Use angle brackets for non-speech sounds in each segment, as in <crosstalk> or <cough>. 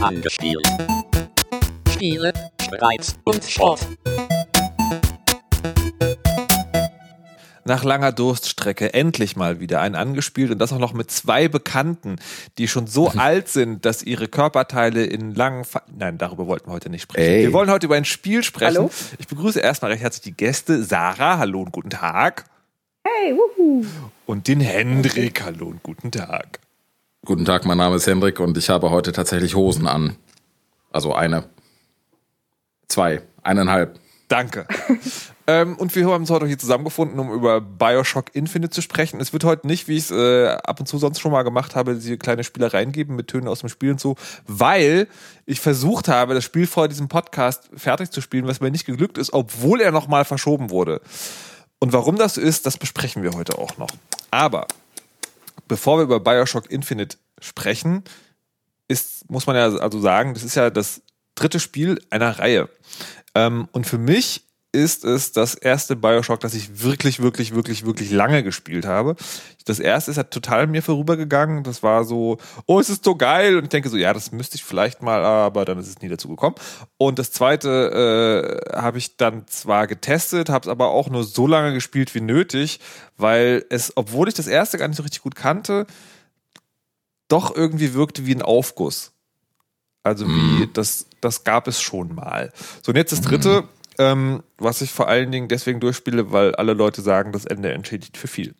Angespielt. Spiele, Streit und Schrott. Nach langer Durststrecke endlich mal wieder ein angespielt und das auch noch mit zwei Bekannten, die schon so <laughs> alt sind, dass ihre Körperteile in langen. Fa Nein, darüber wollten wir heute nicht sprechen. Ey. Wir wollen heute über ein Spiel sprechen. Hallo? Ich begrüße erstmal recht herzlich die Gäste. Sarah, hallo und guten Tag. Hey, wuhu. Und den Hendrik, hallo und guten Tag. Guten Tag, mein Name ist Hendrik und ich habe heute tatsächlich Hosen an. Also eine. Zwei. Eineinhalb. Danke. <laughs> ähm, und wir haben uns heute hier zusammengefunden, um über Bioshock Infinite zu sprechen. Es wird heute nicht, wie ich es äh, ab und zu sonst schon mal gemacht habe, diese kleine Spielereien geben mit Tönen aus dem Spiel und so, weil ich versucht habe, das Spiel vor diesem Podcast fertig zu spielen, was mir nicht geglückt ist, obwohl er nochmal verschoben wurde. Und warum das so ist, das besprechen wir heute auch noch. Aber bevor wir über Bioshock Infinite sprechen, ist, muss man ja also sagen, das ist ja das dritte Spiel einer Reihe. Ähm, und für mich ist es das erste Bioshock, das ich wirklich, wirklich, wirklich, wirklich lange gespielt habe. Das erste ist ja total mir vorübergegangen. Das war so, oh, es ist so geil. Und ich denke so, ja, das müsste ich vielleicht mal, aber dann ist es nie dazu gekommen. Und das zweite äh, habe ich dann zwar getestet, habe es aber auch nur so lange gespielt wie nötig, weil es, obwohl ich das erste gar nicht so richtig gut kannte, doch irgendwie wirkte wie ein Aufguss. Also wie, das, das gab es schon mal. So, und jetzt das dritte, ähm, was ich vor allen Dingen deswegen durchspiele, weil alle Leute sagen, das Ende entschädigt für viel.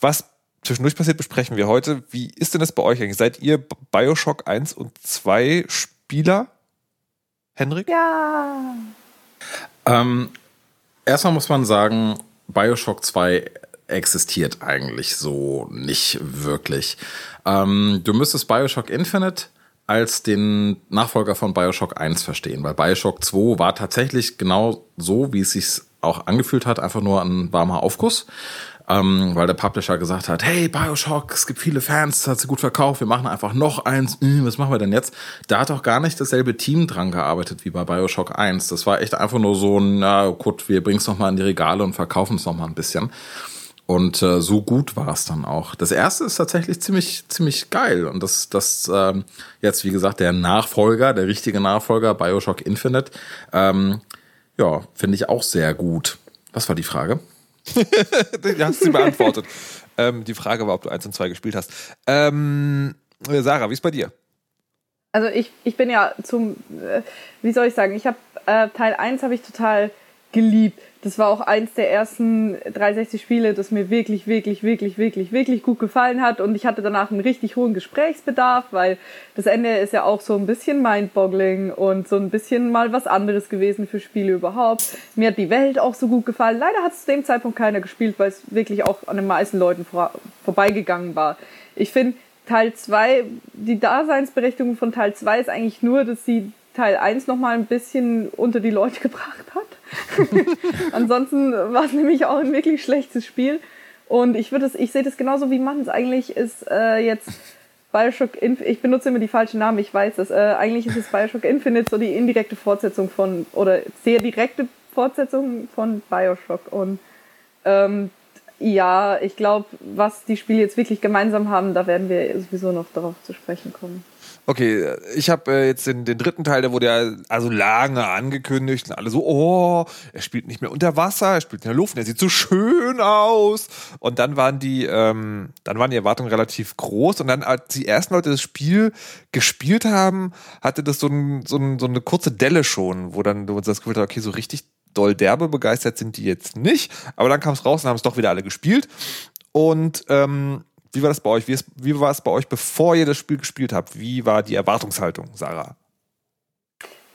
Was zwischendurch passiert, besprechen wir heute. Wie ist denn das bei euch eigentlich? Seid ihr Bioshock 1 und 2 Spieler? Henrik? Ja. Ähm, erstmal muss man sagen, Bioshock 2 existiert eigentlich so nicht wirklich. Ähm, du müsstest Bioshock Infinite als den Nachfolger von Bioshock 1 verstehen, weil Bioshock 2 war tatsächlich genau so, wie es sich auch angefühlt hat, einfach nur ein warmer Aufguss. Ähm, weil der Publisher gesagt hat, hey, Bioshock, es gibt viele Fans, das hat sie gut verkauft, wir machen einfach noch eins, hm, was machen wir denn jetzt? Da hat auch gar nicht dasselbe Team dran gearbeitet wie bei Bioshock 1. Das war echt einfach nur so ein, na gut, wir bringen es nochmal in die Regale und verkaufen es nochmal ein bisschen. Und äh, so gut war es dann auch. Das erste ist tatsächlich ziemlich, ziemlich geil. Und das, das ähm, jetzt, wie gesagt, der Nachfolger, der richtige Nachfolger, Bioshock Infinite, ähm, ja, finde ich auch sehr gut. Was war die Frage? <laughs> Du hast sie beantwortet. ähm, die Frage war, ob du 1 und 2 gespielt hast. Ähm, Sarah, wie ist bei dir? Also ich, ich bin ja zum, äh, wie soll ich sagen, ich habe äh, Teil 1 habe ich total geliebt. Das war auch eins der ersten 360 Spiele, das mir wirklich, wirklich, wirklich, wirklich, wirklich gut gefallen hat. Und ich hatte danach einen richtig hohen Gesprächsbedarf, weil das Ende ist ja auch so ein bisschen mindboggling und so ein bisschen mal was anderes gewesen für Spiele überhaupt. Mir hat die Welt auch so gut gefallen. Leider hat es zu dem Zeitpunkt keiner gespielt, weil es wirklich auch an den meisten Leuten vor, vorbeigegangen war. Ich finde, Teil 2, die Daseinsberechtigung von Teil 2 ist eigentlich nur, dass sie Teil 1 nochmal ein bisschen unter die Leute <laughs> gebracht hat. <laughs> Ansonsten war es nämlich auch ein wirklich schlechtes Spiel. Und ich würde es, ich sehe das genauso wie man es eigentlich ist äh, jetzt Bioshock Infinite. Ich benutze immer die falschen Namen, ich weiß es. Äh, eigentlich ist es Bioshock Infinite so die indirekte Fortsetzung von oder sehr direkte Fortsetzung von Bioshock. Und ähm, ja, ich glaube, was die Spiele jetzt wirklich gemeinsam haben, da werden wir sowieso noch darauf zu sprechen kommen. Okay, ich habe äh, jetzt den, den dritten Teil, der wurde ja also lange angekündigt und alle so, oh, er spielt nicht mehr unter Wasser, er spielt in der Luft, und er sieht so schön aus. Und dann waren die, ähm, dann waren die Erwartungen relativ groß und dann, als die ersten Leute das Spiel gespielt haben, hatte das so, ein, so, ein, so eine kurze Delle schon, wo dann du das Gefühl hast, okay, so richtig doll derbe begeistert sind die jetzt nicht. Aber dann kam es raus und haben es doch wieder alle gespielt. Und ähm, wie war das bei euch? Wie, ist, wie war es bei euch, bevor ihr das Spiel gespielt habt? Wie war die Erwartungshaltung, Sarah?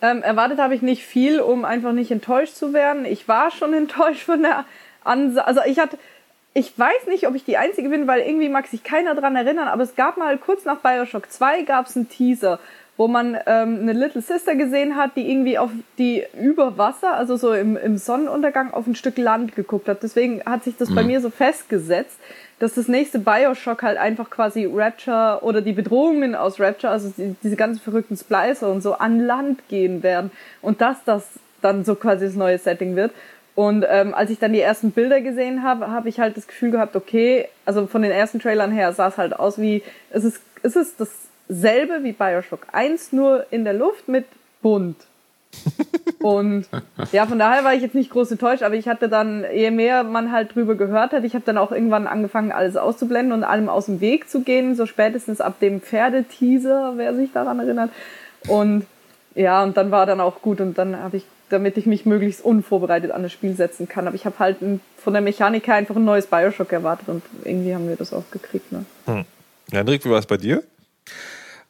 Ähm, erwartet habe ich nicht viel, um einfach nicht enttäuscht zu werden. Ich war schon <laughs> enttäuscht von der Ansage. Also ich hatte, ich weiß nicht, ob ich die Einzige bin, weil irgendwie mag sich keiner dran erinnern, aber es gab mal kurz nach Bioshock 2 gab es einen Teaser, wo man ähm, eine Little Sister gesehen hat, die irgendwie auf die über Wasser, also so im, im Sonnenuntergang auf ein Stück Land geguckt hat. Deswegen hat sich das bei mir so festgesetzt, dass das nächste Bioshock halt einfach quasi Rapture oder die Bedrohungen aus Rapture, also die, diese ganzen verrückten Splicer und so an Land gehen werden und dass das dann so quasi das neue Setting wird. Und ähm, als ich dann die ersten Bilder gesehen habe, habe ich halt das Gefühl gehabt, okay, also von den ersten Trailern her sah es halt aus wie, es ist, es ist das dasselbe wie Bioshock 1, nur in der Luft mit bunt. Und ja, von daher war ich jetzt nicht groß enttäuscht, aber ich hatte dann, je mehr man halt drüber gehört hat, ich habe dann auch irgendwann angefangen, alles auszublenden und allem aus dem Weg zu gehen, so spätestens ab dem Pferdeteaser, wer sich daran erinnert. Und ja, und dann war dann auch gut und dann habe ich, damit ich mich möglichst unvorbereitet an das Spiel setzen kann, aber ich habe halt von der Mechanik her einfach ein neues Bioshock erwartet und irgendwie haben wir das auch gekriegt. Ne? Hm. Hendrik, wie war es bei dir?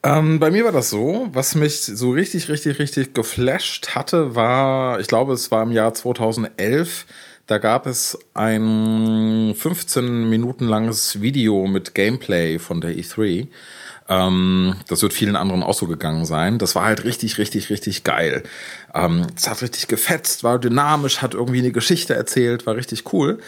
Ähm, bei mir war das so, was mich so richtig, richtig, richtig geflasht hatte, war, ich glaube, es war im Jahr 2011, da gab es ein 15 Minuten langes Video mit Gameplay von der E3. Ähm, das wird vielen anderen auch so gegangen sein. Das war halt richtig, richtig, richtig geil. Ähm, es hat richtig gefetzt, war dynamisch, hat irgendwie eine Geschichte erzählt, war richtig cool.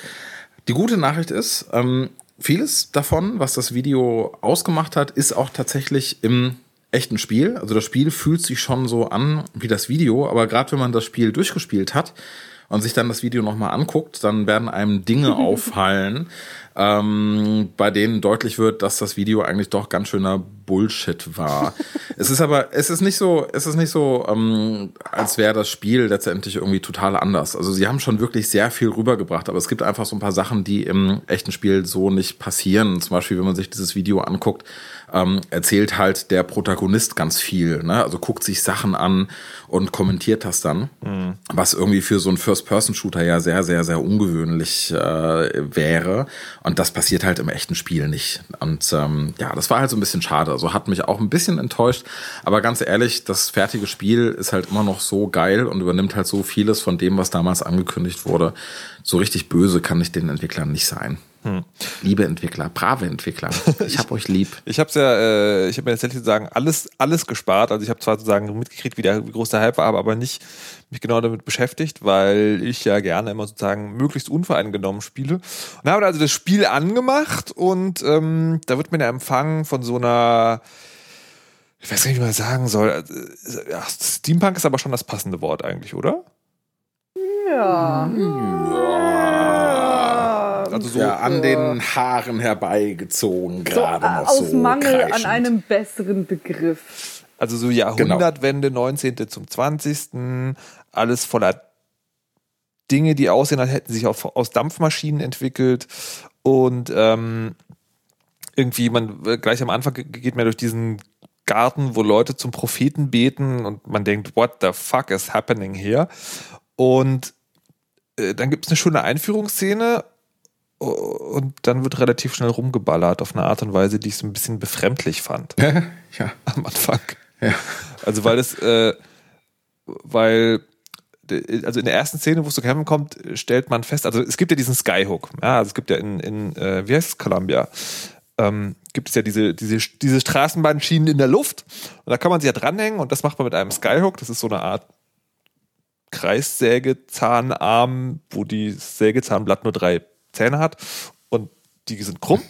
Die gute Nachricht ist, ähm, vieles davon, was das Video ausgemacht hat, ist auch tatsächlich im echten Spiel. Also das Spiel fühlt sich schon so an wie das Video, aber gerade wenn man das Spiel durchgespielt hat und sich dann das Video nochmal anguckt, dann werden einem Dinge <laughs> auffallen, ähm, bei denen deutlich wird, dass das Video eigentlich doch ganz schöner Bullshit war. <laughs> es ist aber, es ist nicht so, es ist nicht so, ähm, als wäre das Spiel letztendlich irgendwie total anders. Also sie haben schon wirklich sehr viel rübergebracht, aber es gibt einfach so ein paar Sachen, die im echten Spiel so nicht passieren. Zum Beispiel, wenn man sich dieses Video anguckt, ähm, erzählt halt der Protagonist ganz viel. Ne? Also guckt sich Sachen an und kommentiert das dann, mhm. was irgendwie für so einen First-Person-Shooter ja sehr, sehr, sehr ungewöhnlich äh, wäre. Und das passiert halt im echten Spiel nicht. Und ähm, ja, das war halt so ein bisschen schade. Also hat mich auch ein bisschen enttäuscht. Aber ganz ehrlich, das fertige Spiel ist halt immer noch so geil und übernimmt halt so vieles von dem, was damals angekündigt wurde. So richtig böse kann ich den Entwicklern nicht sein. Hm. Liebe Entwickler, brave Entwickler, <laughs> ich hab euch lieb. Ich habe ja, äh, ich habe mir tatsächlich sagen alles, alles gespart. Also ich habe zwar sozusagen mitgekriegt, wie, der, wie groß der Hype war, aber nicht mich genau damit beschäftigt, weil ich ja gerne immer sozusagen möglichst unvoreingenommen spiele. Und habe also das Spiel angemacht und ähm, da wird mir der Empfang von so einer ich weiß gar nicht, wie man sagen soll. Äh, ja, Steampunk ist aber schon das passende Wort eigentlich, oder? Ja. ja also so ja, an den Haaren herbeigezogen, gerade so, noch aus so. Aus Mangel kreischend. an einem besseren Begriff. Also so Jahrhundertwende, genau. 19. zum 20. Alles voller Dinge, die aussehen, als hätten sich auch aus Dampfmaschinen entwickelt. Und ähm, irgendwie, man gleich am Anfang geht man durch diesen Garten, wo Leute zum Propheten beten und man denkt, what the fuck is happening here? Und äh, dann gibt es eine schöne Einführungsszene und dann wird relativ schnell rumgeballert auf eine Art und Weise, die ich so ein bisschen befremdlich fand. ja. Am Anfang. Ja. Also weil es, äh, weil also in der ersten Szene, wo es zu kämpfen kommt, stellt man fest, also es gibt ja diesen Skyhook, ja, also es gibt ja in, in äh, wie heißt es, Columbia, ähm, gibt es ja diese, diese, diese Straßenbahnschienen in der Luft und da kann man sich ja dranhängen und das macht man mit einem Skyhook, das ist so eine Art Kreissägezahnarm, wo die Sägezahnblatt nur drei Zähne hat und die sind krumm.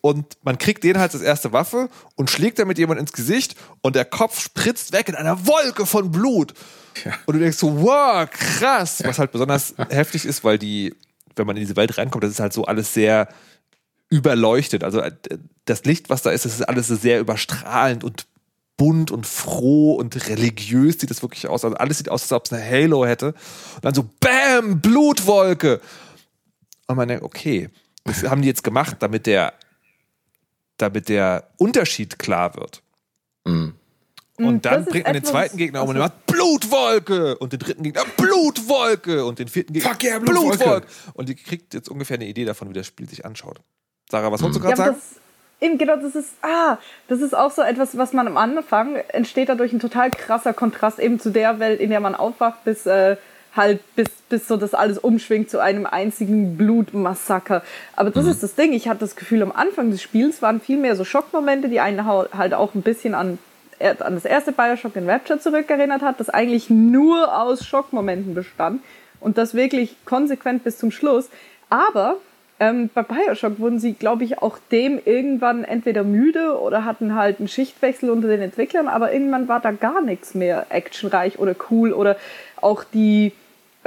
Und man kriegt den halt als erste Waffe und schlägt damit jemand ins Gesicht und der Kopf spritzt weg in einer Wolke von Blut. Ja. Und du denkst so, wow, krass. Was halt besonders heftig ist, weil die, wenn man in diese Welt reinkommt, das ist halt so alles sehr überleuchtet. Also äh, das Licht, was da ist, das ist alles sehr überstrahlend und bunt und froh und religiös sieht das wirklich aus. Also alles sieht aus, als ob es eine Halo hätte. Und dann so, Bam, Blutwolke. Und man denkt, okay, das haben die jetzt gemacht, damit der, damit der Unterschied klar wird. Mhm. Und mm, dann bringt man den zweiten Gegner um und macht Blutwolke und den dritten Gegner Blutwolke und den vierten Gegner Fuck yeah, Blutwolke. Blutwolke. Und die kriegt jetzt ungefähr eine Idee davon, wie das Spiel sich anschaut. Sarah, was wolltest du gerade ja, sagen? Eben, genau, das ist, ah, das ist auch so etwas, was man am Anfang entsteht dadurch ein total krasser Kontrast eben zu der Welt, in der man aufwacht, bis äh, halt bis, bis so das alles umschwingt zu einem einzigen Blutmassaker. Aber das mhm. ist das Ding. Ich hatte das Gefühl, am Anfang des Spiels waren viel mehr so Schockmomente, die einen halt auch ein bisschen an, an das erste Bioshock in Rapture zurückerinnert hat, das eigentlich nur aus Schockmomenten bestand und das wirklich konsequent bis zum Schluss. Aber ähm, bei Bioshock wurden sie, glaube ich, auch dem irgendwann entweder müde oder hatten halt einen Schichtwechsel unter den Entwicklern, aber irgendwann war da gar nichts mehr actionreich oder cool oder auch die,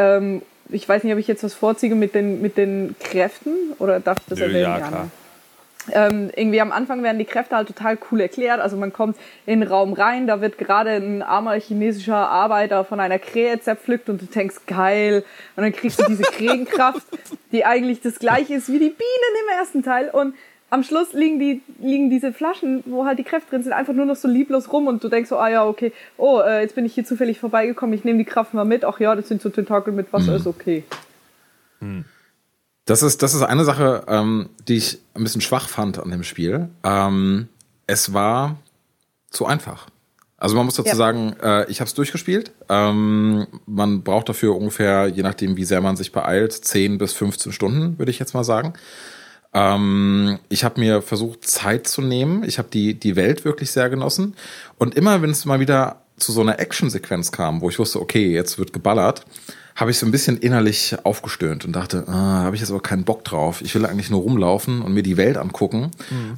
ähm, ich weiß nicht, ob ich jetzt was vorziehe mit den, mit den Kräften oder darf ich das Nö, erwähnen? Ja, klar. ähm, irgendwie am Anfang werden die Kräfte halt total cool erklärt. Also man kommt in den Raum rein, da wird gerade ein armer chinesischer Arbeiter von einer Krähe zerpflückt und du denkst, geil. Und dann kriegst du diese Krähenkraft, <laughs> die eigentlich das gleiche ist wie die Bienen im ersten Teil. Und am Schluss liegen, die, liegen diese Flaschen, wo halt die Kräfte drin sind, einfach nur noch so lieblos rum und du denkst so, ah ja, okay, oh, äh, jetzt bin ich hier zufällig vorbeigekommen, ich nehme die Kraft mal mit. Ach ja, das sind so Tentakel mit Wasser, ist okay. Das ist, das ist eine Sache, ähm, die ich ein bisschen schwach fand an dem Spiel. Ähm, es war zu einfach. Also man muss dazu Ja. sagen, äh, ich habe es durchgespielt. Ähm, man braucht dafür ungefähr, je nachdem wie sehr man sich beeilt, 10 bis 15 Stunden, würde ich jetzt mal sagen. Ähm, ich habe mir versucht, Zeit zu nehmen. Ich habe die, die Welt wirklich sehr genossen. Und immer, wenn es mal wieder zu so einer Action-Sequenz kam, wo ich wusste, okay, jetzt wird geballert, habe ich so ein bisschen innerlich aufgestöhnt und dachte, ah, habe ich jetzt aber keinen Bock drauf. Ich will eigentlich nur rumlaufen und mir die Welt angucken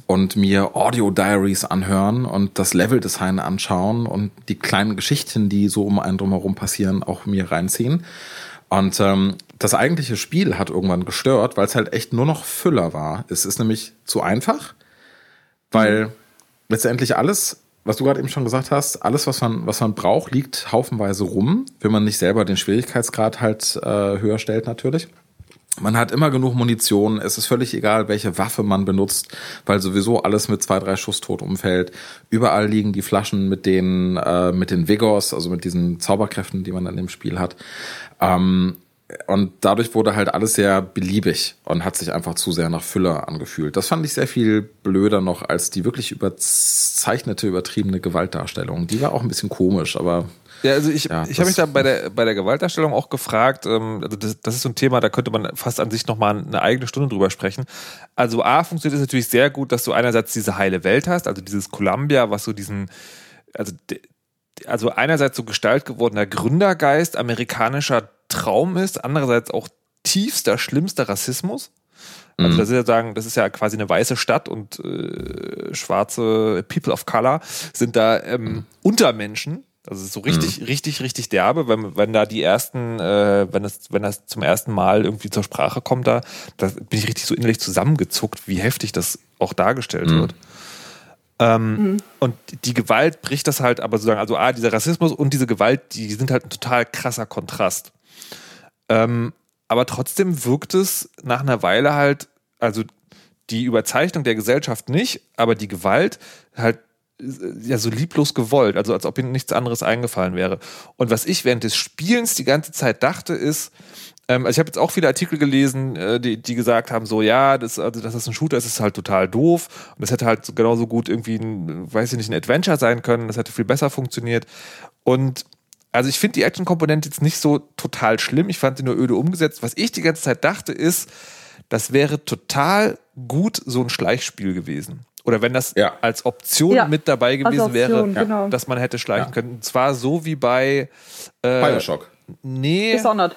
und mir Audio-Diaries anhören und das Level-Design anschauen und die kleinen Geschichten, die so um einen drumherum passieren, auch mir reinziehen. Und ähm, das eigentliche Spiel hat irgendwann gestört, weil es halt echt nur noch Füller war. Es ist nämlich zu einfach, weil letztendlich alles, was du gerade eben schon gesagt hast, alles, was man, was man braucht, liegt haufenweise rum, wenn man nicht selber den Schwierigkeitsgrad halt äh, höher stellt natürlich. Man hat immer genug Munition. Es ist völlig egal, welche Waffe man benutzt, weil sowieso alles mit zwei, drei Schuss tot umfällt. Überall liegen die Flaschen mit den, äh, mit den Vigors, also mit diesen Zauberkräften, die man in dem Spiel hat. Ähm, und dadurch wurde halt alles sehr beliebig und hat sich einfach zu sehr nach Füller angefühlt. Das fand ich sehr viel blöder noch als die wirklich überzeichnete, übertriebene Gewaltdarstellung. Die war auch ein bisschen komisch, aber Ja, also ich, Ja, ich habe mich da bei der, bei der Gewaltdarstellung auch gefragt, ähm, also das, das ist so ein Thema, da könnte man fast an sich nochmal eine eigene Stunde drüber sprechen. Also A, funktioniert es natürlich sehr gut, dass du einerseits diese heile Welt hast, also dieses Columbia, was so diesen, also, also einerseits so Gestalt gewordener Gründergeist, amerikanischer Traum ist, andererseits auch tiefster, schlimmster Rassismus. Also das ist ja sagen, das ist ja quasi eine weiße Stadt und äh, schwarze People of Color sind da ähm, Untermenschen. Also es ist so richtig, richtig, richtig derbe, wenn, wenn da die ersten, äh, wenn das, wenn das zum ersten Mal irgendwie zur Sprache kommt, da, da bin ich richtig so innerlich zusammengezuckt, wie heftig das auch dargestellt wird. Ähm, Und die Gewalt bricht das halt aber sozusagen, also A, dieser Rassismus und diese Gewalt, die sind halt ein total krasser Kontrast. Ähm, aber trotzdem wirkt es nach einer Weile halt, also die Überzeichnung der Gesellschaft nicht, aber die Gewalt halt äh, ja so lieblos gewollt, also als ob ihnen nichts anderes eingefallen wäre. Und was ich während des Spielens die ganze Zeit dachte, ist, also ich habe jetzt auch viele Artikel gelesen, äh, die, die gesagt haben, so ja, das, also dass das ein Shooter ist, ist halt total doof. Und das hätte halt so- genauso gut irgendwie ein, weiß ich nicht, ein Adventure sein können, das hätte viel besser funktioniert. Und also ich finde die Action-Komponente jetzt nicht so total schlimm. Ich fand sie nur öde umgesetzt. Was ich die ganze Zeit dachte, ist, das wäre total gut so ein Schleichspiel gewesen. Oder wenn das Ja. als Option Ja, mit dabei gewesen Option, wäre, genau. dass man hätte schleichen Ja. können. Und zwar so wie bei äh, Bioshock. Nee, Dishonored.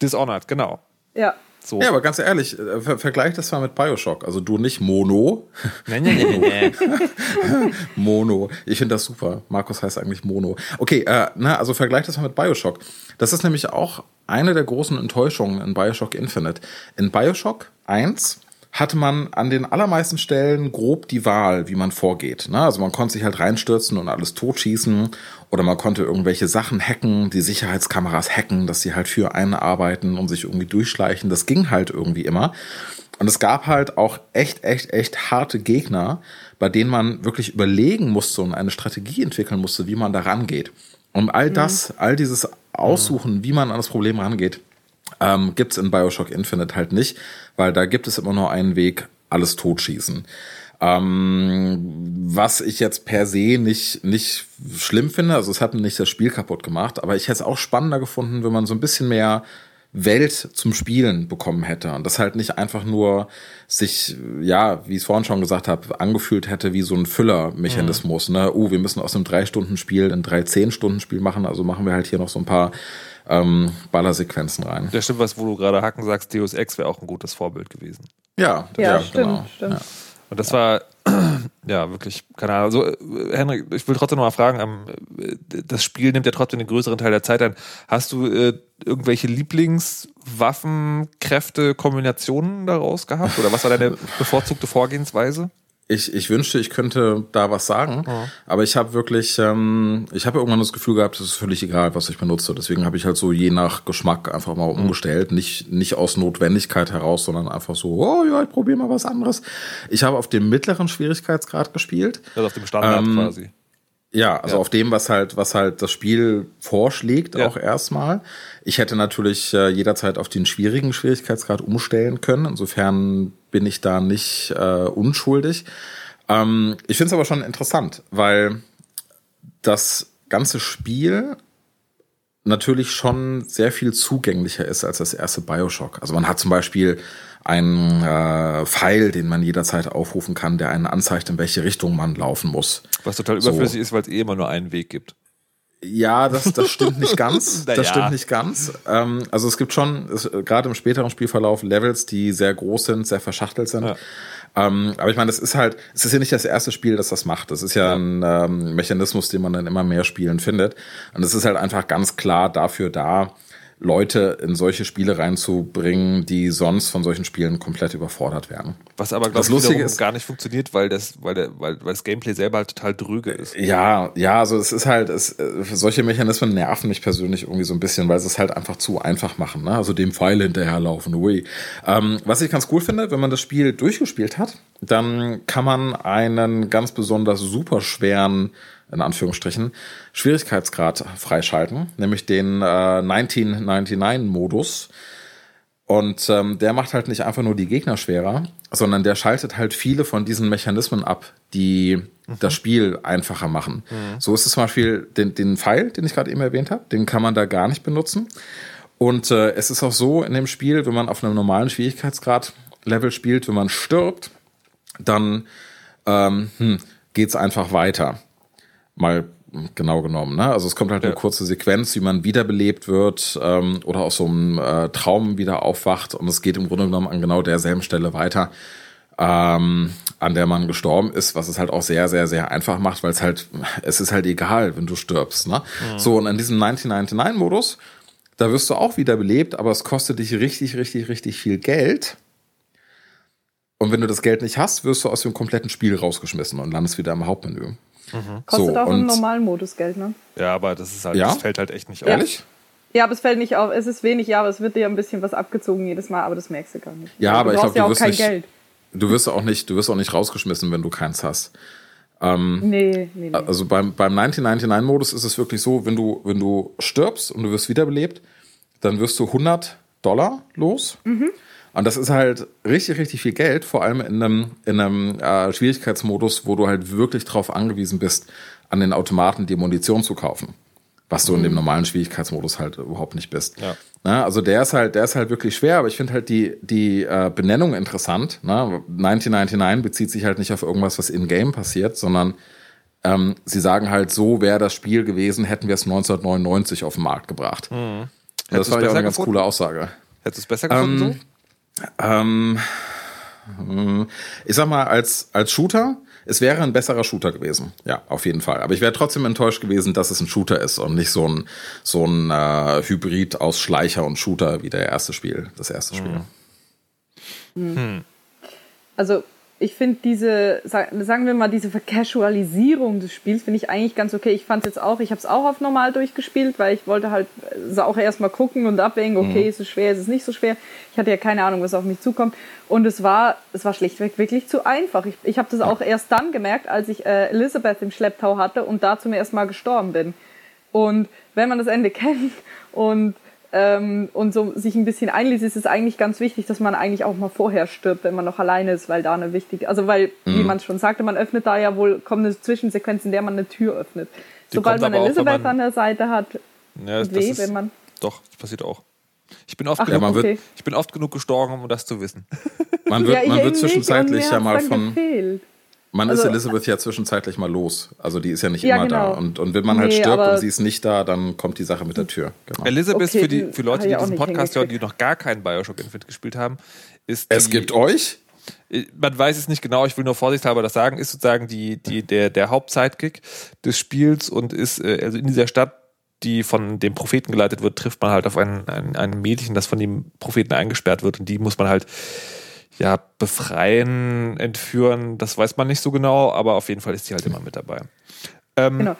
Dishonored, genau. Ja. So. Ja, aber ganz ehrlich, äh, ver vergleich das mal mit Bioshock. Also du nicht Mono, Nee, nee, nee, nee. <laughs> Mono. Ich finde das super. Markus heißt eigentlich Mono. Okay, äh, na, also vergleich das mal mit Bioshock. Das ist nämlich auch eine der großen Enttäuschungen in Bioshock Infinite. In Bioshock 1 hatte man an den allermeisten Stellen grob die Wahl, wie man vorgeht. Ne? Also man konnte sich halt reinstürzen und alles totschießen oder man konnte irgendwelche Sachen hacken, die Sicherheitskameras hacken, dass sie halt für einen arbeiten und sich irgendwie durchschleichen. Das ging halt irgendwie immer. Und es gab halt auch echt, echt, echt harte Gegner, bei denen man wirklich überlegen musste und eine Strategie entwickeln musste, wie man da rangeht. Und all das, all dieses Aussuchen, wie man an das Problem rangeht, ähm, gibt's in Bioshock Infinite halt nicht, weil da gibt es immer nur einen Weg, alles totschießen. Ähm, was ich jetzt per se nicht, nicht schlimm finde, also es hat mir nicht das Spiel kaputt gemacht, aber ich hätte es auch spannender gefunden, wenn man so ein bisschen mehr Welt zum Spielen bekommen hätte und das halt nicht einfach nur sich, ja, wie ich es vorhin schon gesagt habe, angefühlt hätte wie so ein Füllermechanismus. Ne? Oh, wir müssen aus einem Drei-Stunden-Spiel ein Drei-Zehn-Stunden-Spiel machen, also machen wir halt hier noch so ein paar ähm, Ballersequenzen rein. Das stimmt, was, wo du gerade Hacken sagst, Deus Ex wäre auch ein gutes Vorbild gewesen. Ja, Ja, stimmt, stimmt. Ja. Und das war, <clears throat> ja, wirklich, keine Ahnung. Also, äh, Henrik, ich will trotzdem noch mal fragen, ähm, äh, das Spiel nimmt ja trotzdem den größeren Teil der Zeit ein. Hast du irgendwelche Lieblingswaffenkräfte-Kombinationen daraus gehabt? Oder was war deine <laughs> bevorzugte Vorgehensweise? Ich, ich wünschte, ich könnte da was sagen, aber ich habe wirklich, ähm, ich habe irgendwann das Gefühl gehabt, es ist völlig egal, was ich benutze. Deswegen habe ich halt so je nach Geschmack einfach mal umgestellt. Nicht, nicht aus Notwendigkeit heraus, sondern einfach so, oh ja, ich probiere mal was anderes. Ich habe auf dem mittleren Schwierigkeitsgrad gespielt. Also auf dem Standard Ähm, quasi. Ja, also Ja. auf dem, was halt, was halt das Spiel vorschlägt, Ja. auch erstmal. Ich hätte natürlich äh, jederzeit auf den schwierigen Schwierigkeitsgrad umstellen können. Insofern bin ich da nicht äh, unschuldig. Ähm, ich finde es aber schon interessant, weil das ganze Spiel natürlich schon sehr viel zugänglicher ist als das erste Bioshock. Also man hat zum Beispiel einen äh, Pfeil, den man jederzeit aufrufen kann, der einen anzeigt, in welche Richtung man laufen muss. Was total so. überflüssig ist, weil es eh immer nur einen Weg gibt. Ja, das, das stimmt nicht <laughs> ganz. Das ja. stimmt nicht ganz. Ähm, also es gibt schon, es, gerade im späteren Spielverlauf, Levels, die sehr groß sind, sehr verschachtelt sind. Ja. Ähm, aber ich meine, das ist halt, es ist ja nicht das erste Spiel, das das macht. Das ist ja, ein ähm, Mechanismus, den man in immer mehr Spielen findet. Und es ist halt einfach ganz klar dafür da, Leute in solche Spiele reinzubringen, die sonst von solchen Spielen komplett überfordert werden. Was aber, glaube ich, Lustige ist- gar nicht funktioniert, weil das, weil, der, weil, weil das Gameplay selber halt total dröge ist. Ja, ja, also es ist halt, es, äh, solche Mechanismen nerven mich persönlich irgendwie so ein bisschen, weil sie es halt einfach zu einfach machen, ne? Also dem Pfeil hinterherlaufen, ui. Ähm, was ich ganz cool finde, wenn man das Spiel durchgespielt hat, dann kann man einen ganz besonders super schweren, in Anführungsstrichen, Schwierigkeitsgrad freischalten, nämlich den äh, 1999-Modus. Und ähm, der macht halt nicht einfach nur die Gegner schwerer, sondern der schaltet halt viele von diesen Mechanismen ab, die das Spiel einfacher machen. So ist es zum Beispiel den, den Pfeil, den ich gerade eben erwähnt habe, den kann man da gar nicht benutzen. Und äh, es ist auch so in dem Spiel, wenn man auf einem normalen Schwierigkeitsgrad Level spielt, wenn man stirbt, dann ähm, hm, geht's einfach weiter. Mal genau genommen. Ne? Also es kommt halt eine kurze Sequenz, wie man wiederbelebt wird ähm, oder aus so einem äh, Traum wieder aufwacht und es geht im Grunde genommen an genau derselben Stelle weiter, ähm, an der man gestorben ist, was es halt auch sehr, sehr, sehr einfach macht, weil es halt, es ist halt egal, wenn du stirbst. Ne? So, und in diesem 1999-Modus, da wirst du auch wiederbelebt, aber es kostet dich richtig, richtig, richtig viel Geld. Und wenn du das Geld nicht hast, wirst du aus dem kompletten Spiel rausgeschmissen und landest wieder im Hauptmenü. Kostet So, auch im normalen Modus Geld, ne? Ja, aber das ist halt, Ja? das fällt halt echt nicht auf. Ehrlich? Ja, aber es fällt nicht auf. Es ist wenig, ja, aber es wird dir ein bisschen was abgezogen jedes Mal, aber das merkst du gar nicht. Ja, Weil aber du ich brauchst glaub, ja du auch wirst kein nicht- Geld. Du wirst auch nicht, du wirst auch nicht rausgeschmissen, wenn du keins hast. Nee, nee, nee. Also beim, beim 1999-Modus ist es wirklich so, wenn du, wenn du stirbst und du wirst wiederbelebt, dann wirst du 100 Dollar los. Und das ist halt richtig, richtig viel Geld, vor allem in einem, in einem äh, Schwierigkeitsmodus, wo du halt wirklich drauf angewiesen bist, an den Automaten die Munition zu kaufen. Was du in dem normalen Schwierigkeitsmodus halt überhaupt nicht bist. Ja. Na, also der ist halt, der ist halt wirklich schwer, aber ich finde halt die, die äh, Benennung interessant. Ne? 1999 bezieht sich halt nicht auf irgendwas, was in-game passiert, sondern ähm, sie sagen halt, so wäre das Spiel gewesen, hätten wir es 1999 auf den Markt gebracht. Hättest Das war ja auch eine ganz gefunden? coole Aussage. Hättest du es besser gefunden Ähm, Ähm, hm, ich sag mal, als, als Shooter, es wäre ein besserer Shooter gewesen. Ja, auf jeden Fall. Aber ich wäre trotzdem enttäuscht gewesen, dass es ein Shooter ist und nicht so ein, so ein äh, Hybrid aus Schleicher und Shooter wie der erste Spiel, das erste Spiel. Also ich finde diese, sag- sagen wir mal, diese Vercasualisierung des Spiels finde ich eigentlich ganz okay. Ich fand es jetzt auch, ich habe es auch auf normal durchgespielt, weil ich wollte halt äh, auch erstmal gucken und abwägen, okay, ist es schwer, ist es nicht so schwer. Ich hatte ja keine Ahnung, was auf mich zukommt. Und es war, es war schlichtweg wirklich zu einfach. Ich, ich habe das auch erst dann gemerkt, als ich äh, Elizabeth im Schlepptau hatte und da zum ersten Mal gestorben bin. Und wenn man das Ende <laughs> kennt und ähm, und so sich ein bisschen einliest, ist es eigentlich ganz wichtig, dass man eigentlich auch mal vorher stirbt, wenn man noch alleine ist, weil da eine wichtige, also weil, wie man schon sagte, man öffnet da ja wohl, kommt eine Zwischensequenz, in der man eine Tür öffnet. Sobald kommt man auch, Elisabeth man- an der Seite hat, Ja, das weh, ist, wenn man. doch, das passiert auch. Ich bin oft, Ach, genug, man wird- okay. ich bin oft genug gestorben, um das zu wissen. <laughs> Man wird, man ich wird zwischenzeitlich ja mal von. Gefehlt. Man Also- ist Elizabeth ja zwischenzeitlich mal los. Also die ist ja nicht Ja, immer genau. da. Und, und wenn man halt Nee, stirbt aber- und sie ist nicht da, dann kommt die Sache mit der Tür. Genau. Elizabeth, Okay, für, die, für Leute, die diesen Podcast hören, die noch gar keinen Bioshock Infinite gespielt haben, ist Es die, gibt euch? man weiß es nicht genau, ich will nur vorsichtshalber das sagen, ist sozusagen die, die, der, der Hauptzeitkick des Spiels und ist äh, also in dieser Stadt die von dem Propheten geleitet wird, trifft man halt auf ein, ein, ein Mädchen, das von dem Propheten eingesperrt wird und die muss man halt ja befreien, entführen, das weiß man nicht so genau, aber auf jeden Fall ist sie halt immer mit dabei. Ähm, Genau.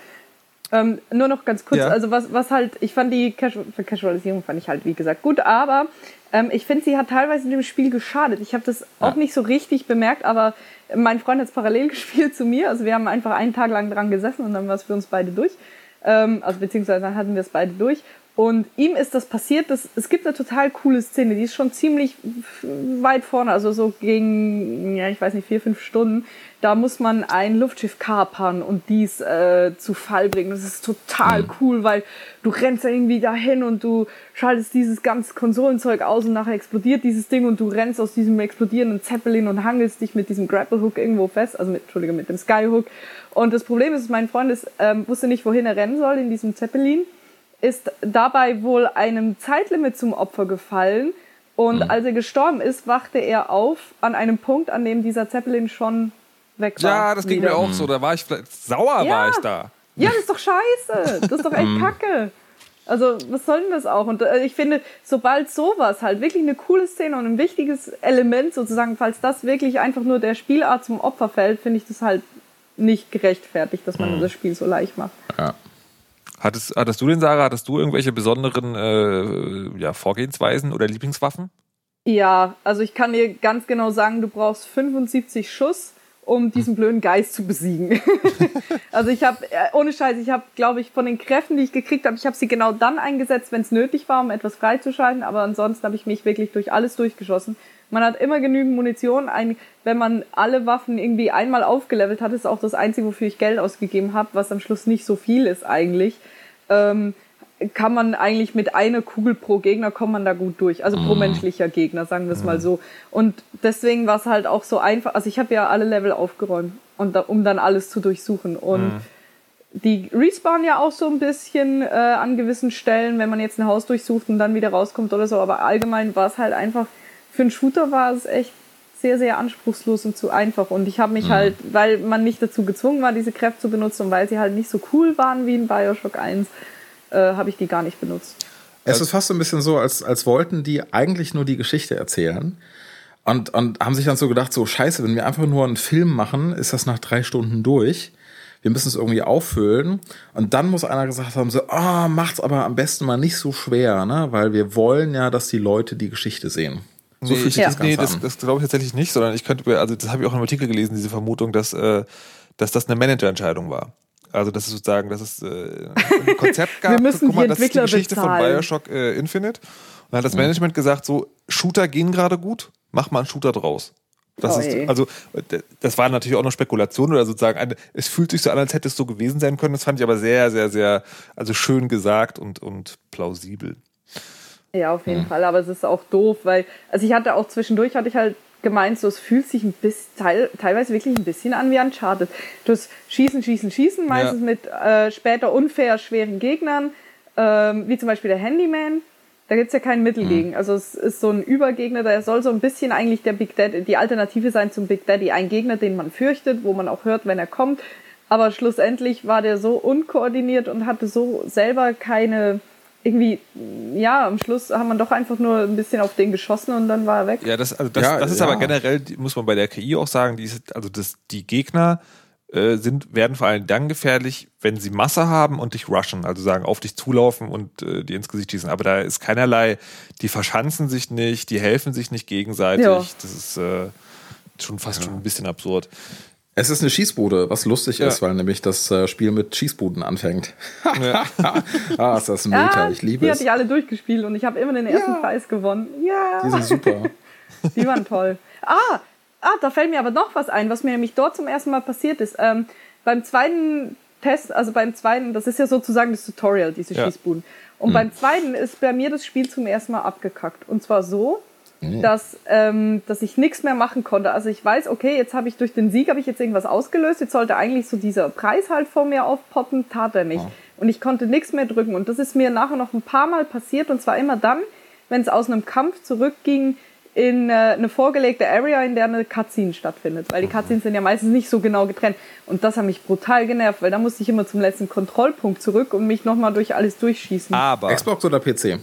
Ähm, nur noch ganz kurz, Ja. also was, was halt, ich fand die Casu Casualisierung fand ich halt wie gesagt gut, aber ähm, ich finde, sie hat teilweise dem Spiel geschadet. Ich habe das auch nicht so richtig bemerkt, aber mein Freund hat es parallel <laughs> gespielt zu mir. Also wir haben einfach einen Tag lang dran gesessen und dann war es für uns beide durch. Ähm, also beziehungsweise dann hatten wir es beide durch. Und ihm ist das passiert, dass, es gibt eine total coole Szene, die ist schon ziemlich weit vorne, also so gegen, ja, ich weiß nicht, vier, fünf Stunden. Da muss man ein Luftschiff kapern und dies äh, zu Fall bringen. Das ist total cool, weil du rennst da irgendwie dahin und du schaltest dieses ganze Konsolenzeug aus und nachher explodiert dieses Ding und du rennst aus diesem explodierenden Zeppelin und hangelst dich mit diesem Grapple Hook irgendwo fest, also mit, Entschuldige, mit dem Skyhook. Und das Problem ist, mein Freund ist, ähm, wusste nicht, wohin er rennen soll in diesem Zeppelin ist dabei wohl einem Zeitlimit zum Opfer gefallen. Und als er gestorben ist, wachte er auf an einem Punkt, an dem dieser Zeppelin schon weg war. ja, das ging wieder. mir auch so, da war ich vielleicht, sauer Ja. war ich da. Ja, das ist doch scheiße. Das ist doch echt kacke. Also, was soll denn das auch? Und äh, ich finde, sobald sowas halt wirklich eine coole Szene und ein wichtiges Element sozusagen, falls das wirklich einfach nur der Spielart zum Opfer fällt, finde ich das halt nicht gerechtfertigt, dass man das Spiel so leicht macht. Ja. Hattest, hattest du den, Sarah, hattest du irgendwelche besonderen äh, ja, Vorgehensweisen oder Lieblingswaffen? Ja, also ich kann dir ganz genau sagen, du brauchst 75 Schuss, um diesen blöden Geist zu besiegen. <laughs> also ich habe, ohne Scheiß, ich habe, glaube ich, von den Kräften, die ich gekriegt habe, ich habe sie genau dann eingesetzt, wenn es nötig war, um etwas freizuschalten, aber ansonsten habe ich mich wirklich durch alles durchgeschossen. Man hat immer genügend Munition. Ein, wenn man alle Waffen irgendwie einmal aufgelevelt hat, ist auch das Einzige, wofür ich Geld ausgegeben habe, was am Schluss nicht so viel ist eigentlich. Ähm, kann man eigentlich mit einer Kugel pro Gegner kommt man da gut durch. Also pro menschlicher Gegner, sagen wir es mal so. Und deswegen war es halt auch so einfach. Also ich habe ja alle Level aufgeräumt, und da, um dann alles zu durchsuchen. Und die respawnen ja auch so ein bisschen äh, an gewissen Stellen, wenn man jetzt ein Haus durchsucht und dann wieder rauskommt oder so. Aber allgemein war es halt einfach, für einen Shooter war es echt sehr, sehr anspruchslos und zu einfach. Und ich habe mich halt, weil man nicht dazu gezwungen war, diese Kräfte zu benutzen und weil sie halt nicht so cool waren wie in Bioshock 1, äh, habe ich die gar nicht benutzt. Es ist fast so ein bisschen so, als, als wollten die eigentlich nur die Geschichte erzählen. Und, und haben sich dann so gedacht, so scheiße, wenn wir einfach nur einen Film machen, ist das nach drei Stunden durch. Wir müssen es irgendwie auffüllen. Und dann muss einer gesagt haben, so, ah, macht's aber am besten mal nicht so schwer, ne? Weil wir wollen ja, dass die Leute die Geschichte sehen. So fühlt sich Ja. das Ganze nee, das, an. das glaube ich tatsächlich nicht, sondern ich könnte, mir- also das habe ich auch in einem Artikel gelesen, diese Vermutung, dass, äh, dass das eine Managerentscheidung war. Also das ist sozusagen, dass es äh, ein <laughs> Konzept gab. Wir müssen guck mal, die das ist die Geschichte von bezahlen. Bioshock äh, Infinite. Und dann hat das Management gesagt, so Shooter gehen gerade gut, mach mal einen Shooter draus. Das Oh ist, also, das war natürlich auch noch Spekulation oder sozusagen, eine, es fühlt sich so an, als hätte es so gewesen sein können. Das fand ich aber sehr, sehr, sehr, also schön gesagt und, und plausibel. Ja, auf jeden Fall. Aber es ist auch doof, weil, also ich hatte auch zwischendurch, hatte ich halt gemeint, so es fühlt sich ein bisschen, teil, teilweise wirklich ein bisschen an wie Uncharted. Du hast Schießen, Schießen, Schießen, meistens Ja. mit äh, später unfair schweren Gegnern, ähm, wie zum Beispiel der Handyman. Da gibt's ja kein Mittel gegen. Also es ist so ein Übergegner, der soll so ein bisschen eigentlich der Big Daddy, die Alternative sein zum Big Daddy. Ein Gegner, den man fürchtet, wo man auch hört, wenn er kommt. Aber schlussendlich war der so unkoordiniert und hatte so selber keine, irgendwie, ja, am Schluss haben wir doch einfach nur ein bisschen auf den geschossen und dann war er weg. Ja, das, also das, Ja, das ist ja. aber generell, muss man bei der KI auch sagen, die ist, also das, die Gegner äh, sind, werden vor allem dann gefährlich, wenn sie Masse haben und dich rushen, also sagen, auf dich zulaufen und äh, dir ins Gesicht schießen. Aber da ist keinerlei, die verschanzen sich nicht, die helfen sich nicht gegenseitig. Ja. Das ist äh, schon fast schon ein bisschen absurd. Es ist eine Schießbude, was lustig Ja. ist, weil nämlich das äh, Spiel mit Schießbuden anfängt. Ja. <laughs> ah, ist das Meta, ich liebe die es. hatte ich alle durchgespielt und ich habe immer den ersten Ja. Preis gewonnen. Ja. Die sind super. <laughs> Die waren toll. Ah, ah, da fällt mir aber noch was ein, was mir nämlich dort zum ersten Mal passiert ist. Ähm, beim zweiten Test, also beim zweiten, das ist ja sozusagen das Tutorial, diese Ja. Schießbuden. Und beim zweiten ist bei mir das Spiel zum ersten Mal abgekackt. Und zwar so, dass, ähm, dass ich nichts mehr machen konnte. Also ich weiß, okay, jetzt habe ich durch den Sieg habe ich jetzt irgendwas ausgelöst. Jetzt sollte eigentlich so dieser Preis halt vor mir aufpoppen, tat er nicht. Und ich konnte nichts mehr drücken. Und das ist mir nachher noch ein paar Mal passiert. Und zwar immer dann, wenn es aus einem Kampf zurückging in äh, eine vorgelegte Area, in der eine Cutscene stattfindet. Weil die Cutscenes sind ja meistens nicht so genau getrennt. Und das hat mich brutal genervt, weil da musste ich immer zum letzten Kontrollpunkt zurück und mich nochmal durch alles durchschießen. Aber, Xbox oder PC?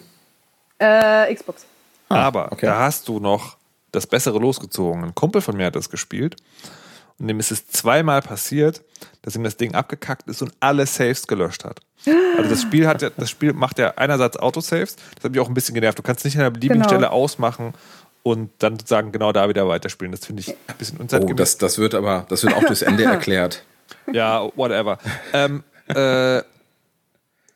Äh, Xbox. Aber okay. da hast du noch das Bessere losgezogen. Ein Kumpel von mir hat das gespielt. Und dem ist es zweimal passiert, dass ihm das Ding abgekackt ist und alle Saves gelöscht hat. Also das Spiel hat ja, das Spiel macht ja einerseits Autosaves, das hat mich auch ein bisschen genervt. Du kannst nicht an einer beliebigen Genau. Stelle ausmachen und dann sagen, genau da wieder weiterspielen. Das finde ich ein bisschen Oh, unzeitgemäß. das, das wird aber, das wird auch durchs Ende <laughs> erklärt. Ja, whatever. ähm, äh,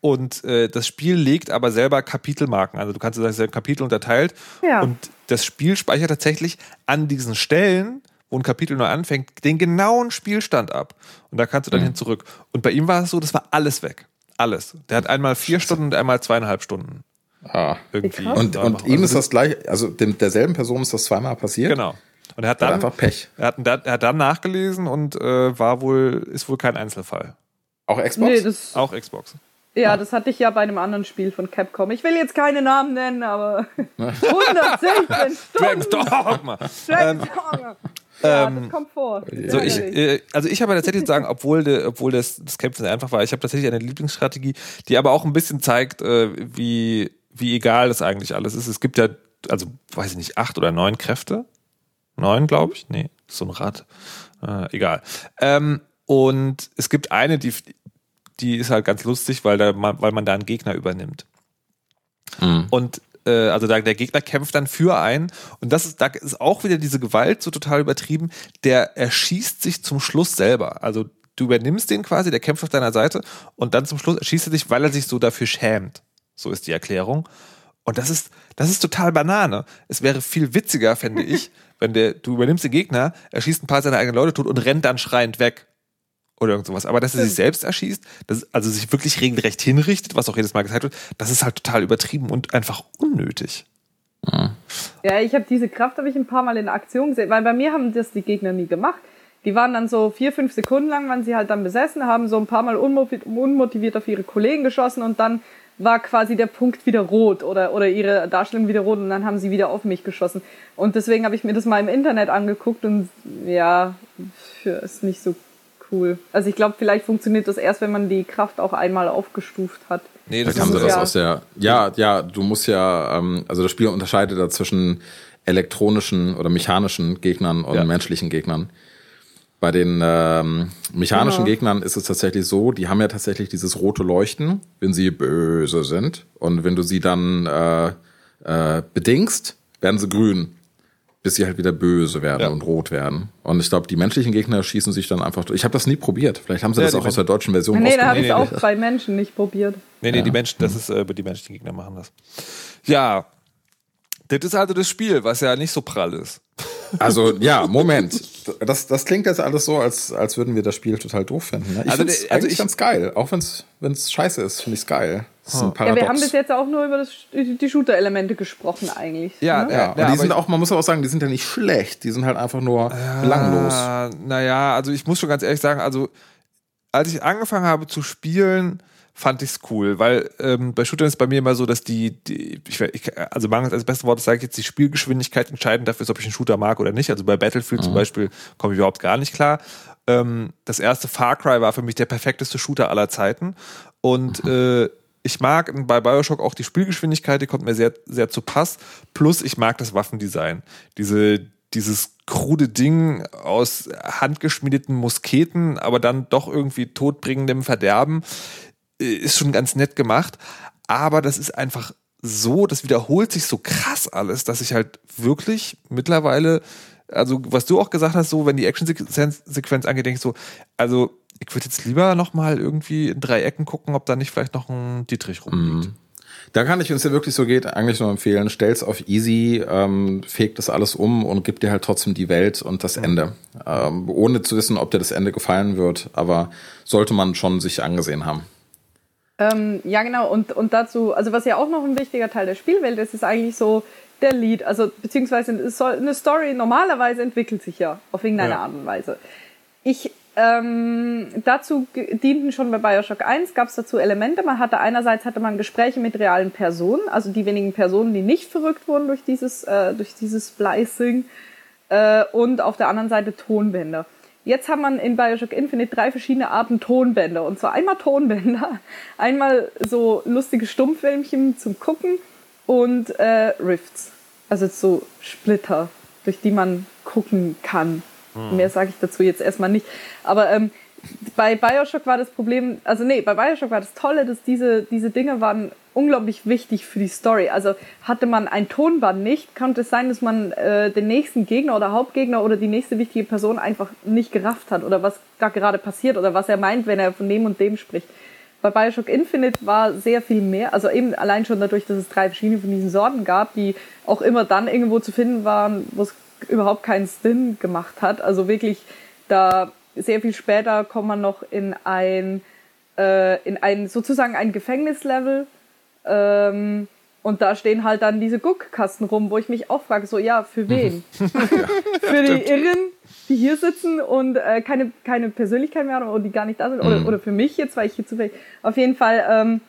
und äh, das Spiel legt aber selber Kapitelmarken. Also du kannst das in Kapitel unterteilt. Ja. Und das Spiel speichert tatsächlich an diesen Stellen, wo ein Kapitel neu anfängt, den genauen Spielstand ab. Und da kannst du dann hin zurück. Und bei ihm war es so, das war alles weg. Alles. Der hat einmal vier Stunden und einmal zweieinhalb Stunden. Ah. Irgendwie. Und, und ihm Also ist das gleich, also dem, derselben Person ist das zweimal passiert. Genau. Und er hat Er hat dann, einfach Pech. er hat, er hat dann nachgelesen und äh, war wohl, ist wohl kein Einzelfall. Auch Xbox? Nee, das, Auch Xbox. Ja, das hatte ich ja bei einem anderen Spiel von Capcom. Ich will jetzt keine Namen nennen, aber <laughs> 116 Dragon's Stunden. Dogma. Dragon's Dogma. Ja, das kommt vor. So, ich, äh, also ich habe tatsächlich zu sagen, obwohl, de, obwohl das, das Kämpfen sehr einfach war, ich habe tatsächlich eine Lieblingsstrategie, die aber auch ein bisschen zeigt, äh, wie, wie egal das eigentlich alles ist. Es gibt ja, also weiß ich nicht, acht oder neun Kräfte. Neun, glaube ich. Nee, ist so ein Rad. Äh, egal. Ähm, und es gibt eine, die, die ist halt ganz lustig, weil, da, man- weil man da einen Gegner übernimmt. Mhm. Und äh, also da, der Gegner kämpft dann für einen. Und das ist, da ist auch wieder diese Gewalt so total übertrieben. Der erschießt sich zum Schluss selber. Also du übernimmst den quasi, der kämpft auf deiner Seite und dann zum Schluss erschießt er dich, weil er sich so dafür schämt. So ist die Erklärung. Und das ist, das ist total Banane. Es wäre viel witziger, fände ich, <laughs> wenn der, du übernimmst den Gegner, erschießt ein paar seiner eigenen Leute tot und rennt dann schreiend weg. Oder irgend sowas. Aber dass er sich selbst erschießt, das, also sich wirklich regelrecht hinrichtet, was auch jedes Mal gezeigt wird, das ist halt total übertrieben und einfach unnötig. Ja, ich habe diese Kraft habe ich ein paar Mal in Aktion gesehen, weil bei mir haben das die Gegner nie gemacht. Die waren dann so vier, fünf Sekunden lang, waren sie halt dann besessen, haben so ein paar Mal unmotiviert, unmotiviert auf ihre Kollegen geschossen und dann war quasi der Punkt wieder rot oder, oder ihre Darstellung wieder rot und dann haben sie wieder auf mich geschossen. Und deswegen habe ich mir das mal im Internet angeguckt und ja, ist nicht so cool. Also ich glaube, vielleicht funktioniert das erst, wenn man die Kraft auch einmal aufgestuft hat. Nee, Vielleicht haben sie ist das ja- aus der. Ja, ja, du musst ja, ähm, also das Spiel unterscheidet da zwischen elektronischen oder mechanischen Gegnern und Ja. menschlichen Gegnern. Bei den ähm, mechanischen Genau. Gegnern ist es tatsächlich so, die haben ja tatsächlich dieses rote Leuchten, wenn sie böse sind. Und wenn du sie dann äh, äh, bedingst, werden sie grün, bis sie halt wieder böse werden Ja. und rot werden. Und ich glaube, die menschlichen Gegner schießen sich dann einfach durch. Ich habe das nie probiert. Vielleicht haben sie Ja, das auch aus der deutschen Version Nee, da habe nee, ich auch bei Menschen nicht probiert. Nee, nee, die Menschen, das ist, äh, die menschlichen Gegner machen das. Ja. Das ist also das Spiel, was ja nicht so prall ist. Also ja, Moment. Das, das klingt jetzt alles so, als, als würden wir das Spiel total doof finden. Ne? Ich Also, finde es also eigentlich ich- ganz geil. Auch wenn es scheiße ist, finde ich es geil. Das ist ein Ja, Paradox. wir haben bis jetzt auch nur über das, die Shooter-Elemente gesprochen eigentlich. Ja, ne? ja, Ja, und die sind auch, man muss aber auch sagen, die sind ja nicht schlecht. Die sind halt einfach nur belanglos. Ah, naja, also ich muss schon ganz ehrlich sagen, also als ich angefangen habe zu spielen, fand ich es cool, weil ähm, bei Shootern ist bei mir immer so, dass die, die ich, also mangels als beste Wort sage ich jetzt, die Spielgeschwindigkeit entscheidend dafür ist, ob ich einen Shooter mag oder nicht. Also bei Battlefield zum Beispiel komme ich überhaupt gar nicht klar. Ähm, das erste Far Cry war für mich der perfekteste Shooter aller Zeiten und äh, ich mag bei Bioshock auch die Spielgeschwindigkeit, die kommt mir sehr, sehr zu Pass. Plus ich mag das Waffendesign. Diese, dieses krude Ding aus handgeschmiedeten Musketen, aber dann doch irgendwie todbringendem Verderben, ist schon ganz nett gemacht. Aber das ist einfach so, das wiederholt sich so krass alles, dass ich halt wirklich mittlerweile, also was du auch gesagt hast, so wenn die Action-Sequenz angeht, denke ich so, also ich würde jetzt lieber nochmal irgendwie in drei Ecken gucken, ob da nicht vielleicht noch ein Dietrich rumliegt. Da kann ich, wenn es dir wirklich so geht, eigentlich nur empfehlen, stell's auf easy, ähm, fegt das alles um und gib dir halt trotzdem die Welt und das Ende. Ähm, ohne zu wissen, ob dir das Ende gefallen wird, aber sollte man schon sich angesehen haben. Ähm, ja, genau. Und, und dazu, also was ja auch noch ein wichtiger Teil der Spielwelt ist, ist eigentlich so der Lead. Also beziehungsweise eine Story normalerweise entwickelt sich ja auf irgendeine Ja. Art und Weise. Ich ähm, dazu dienten schon bei Bioshock 1, gab es dazu Elemente. Man hatte einerseits hatte man Gespräche mit realen Personen, also die wenigen Personen, die nicht verrückt wurden durch dieses, äh, durch dieses Splicing äh, und auf der anderen Seite Tonbänder. Jetzt hat man in Bioshock Infinite drei verschiedene Arten Tonbänder. Und zwar einmal Tonbänder, <laughs> einmal so lustige Stummfilmchen zum Gucken und äh, Rifts. Also so Splitter, durch die man gucken kann. Mehr sage ich dazu jetzt erstmal nicht. Aber ähm, bei Bioshock war das Problem, also nee, bei Bioshock war das Tolle, dass diese, diese Dinge waren unglaublich wichtig für die Story. Also hatte man ein Tonband nicht, konnte es sein, dass man äh, den nächsten Gegner oder Hauptgegner oder die nächste wichtige Person einfach nicht gerafft hat oder was da gerade passiert oder was er meint, wenn er von dem und dem spricht. Bei Bioshock Infinite war sehr viel mehr, also eben allein schon dadurch, dass es drei verschiedene von diesen Sorten gab, die auch immer dann irgendwo zu finden waren, wo es überhaupt keinen Sinn gemacht hat. Also wirklich da sehr viel später kommt man noch in ein, äh, in ein sozusagen ein Gefängnislevel. Ähm, und da stehen halt dann diese Guckkasten rum, wo ich mich auch frage, so ja, für wen? <laughs> <laughs> für die Irren, die hier sitzen und äh, keine, keine Persönlichkeit mehr haben oder die gar nicht da sind. Oder, oder für mich jetzt, weil ich hier zufällig. Auf jeden Fall ähm,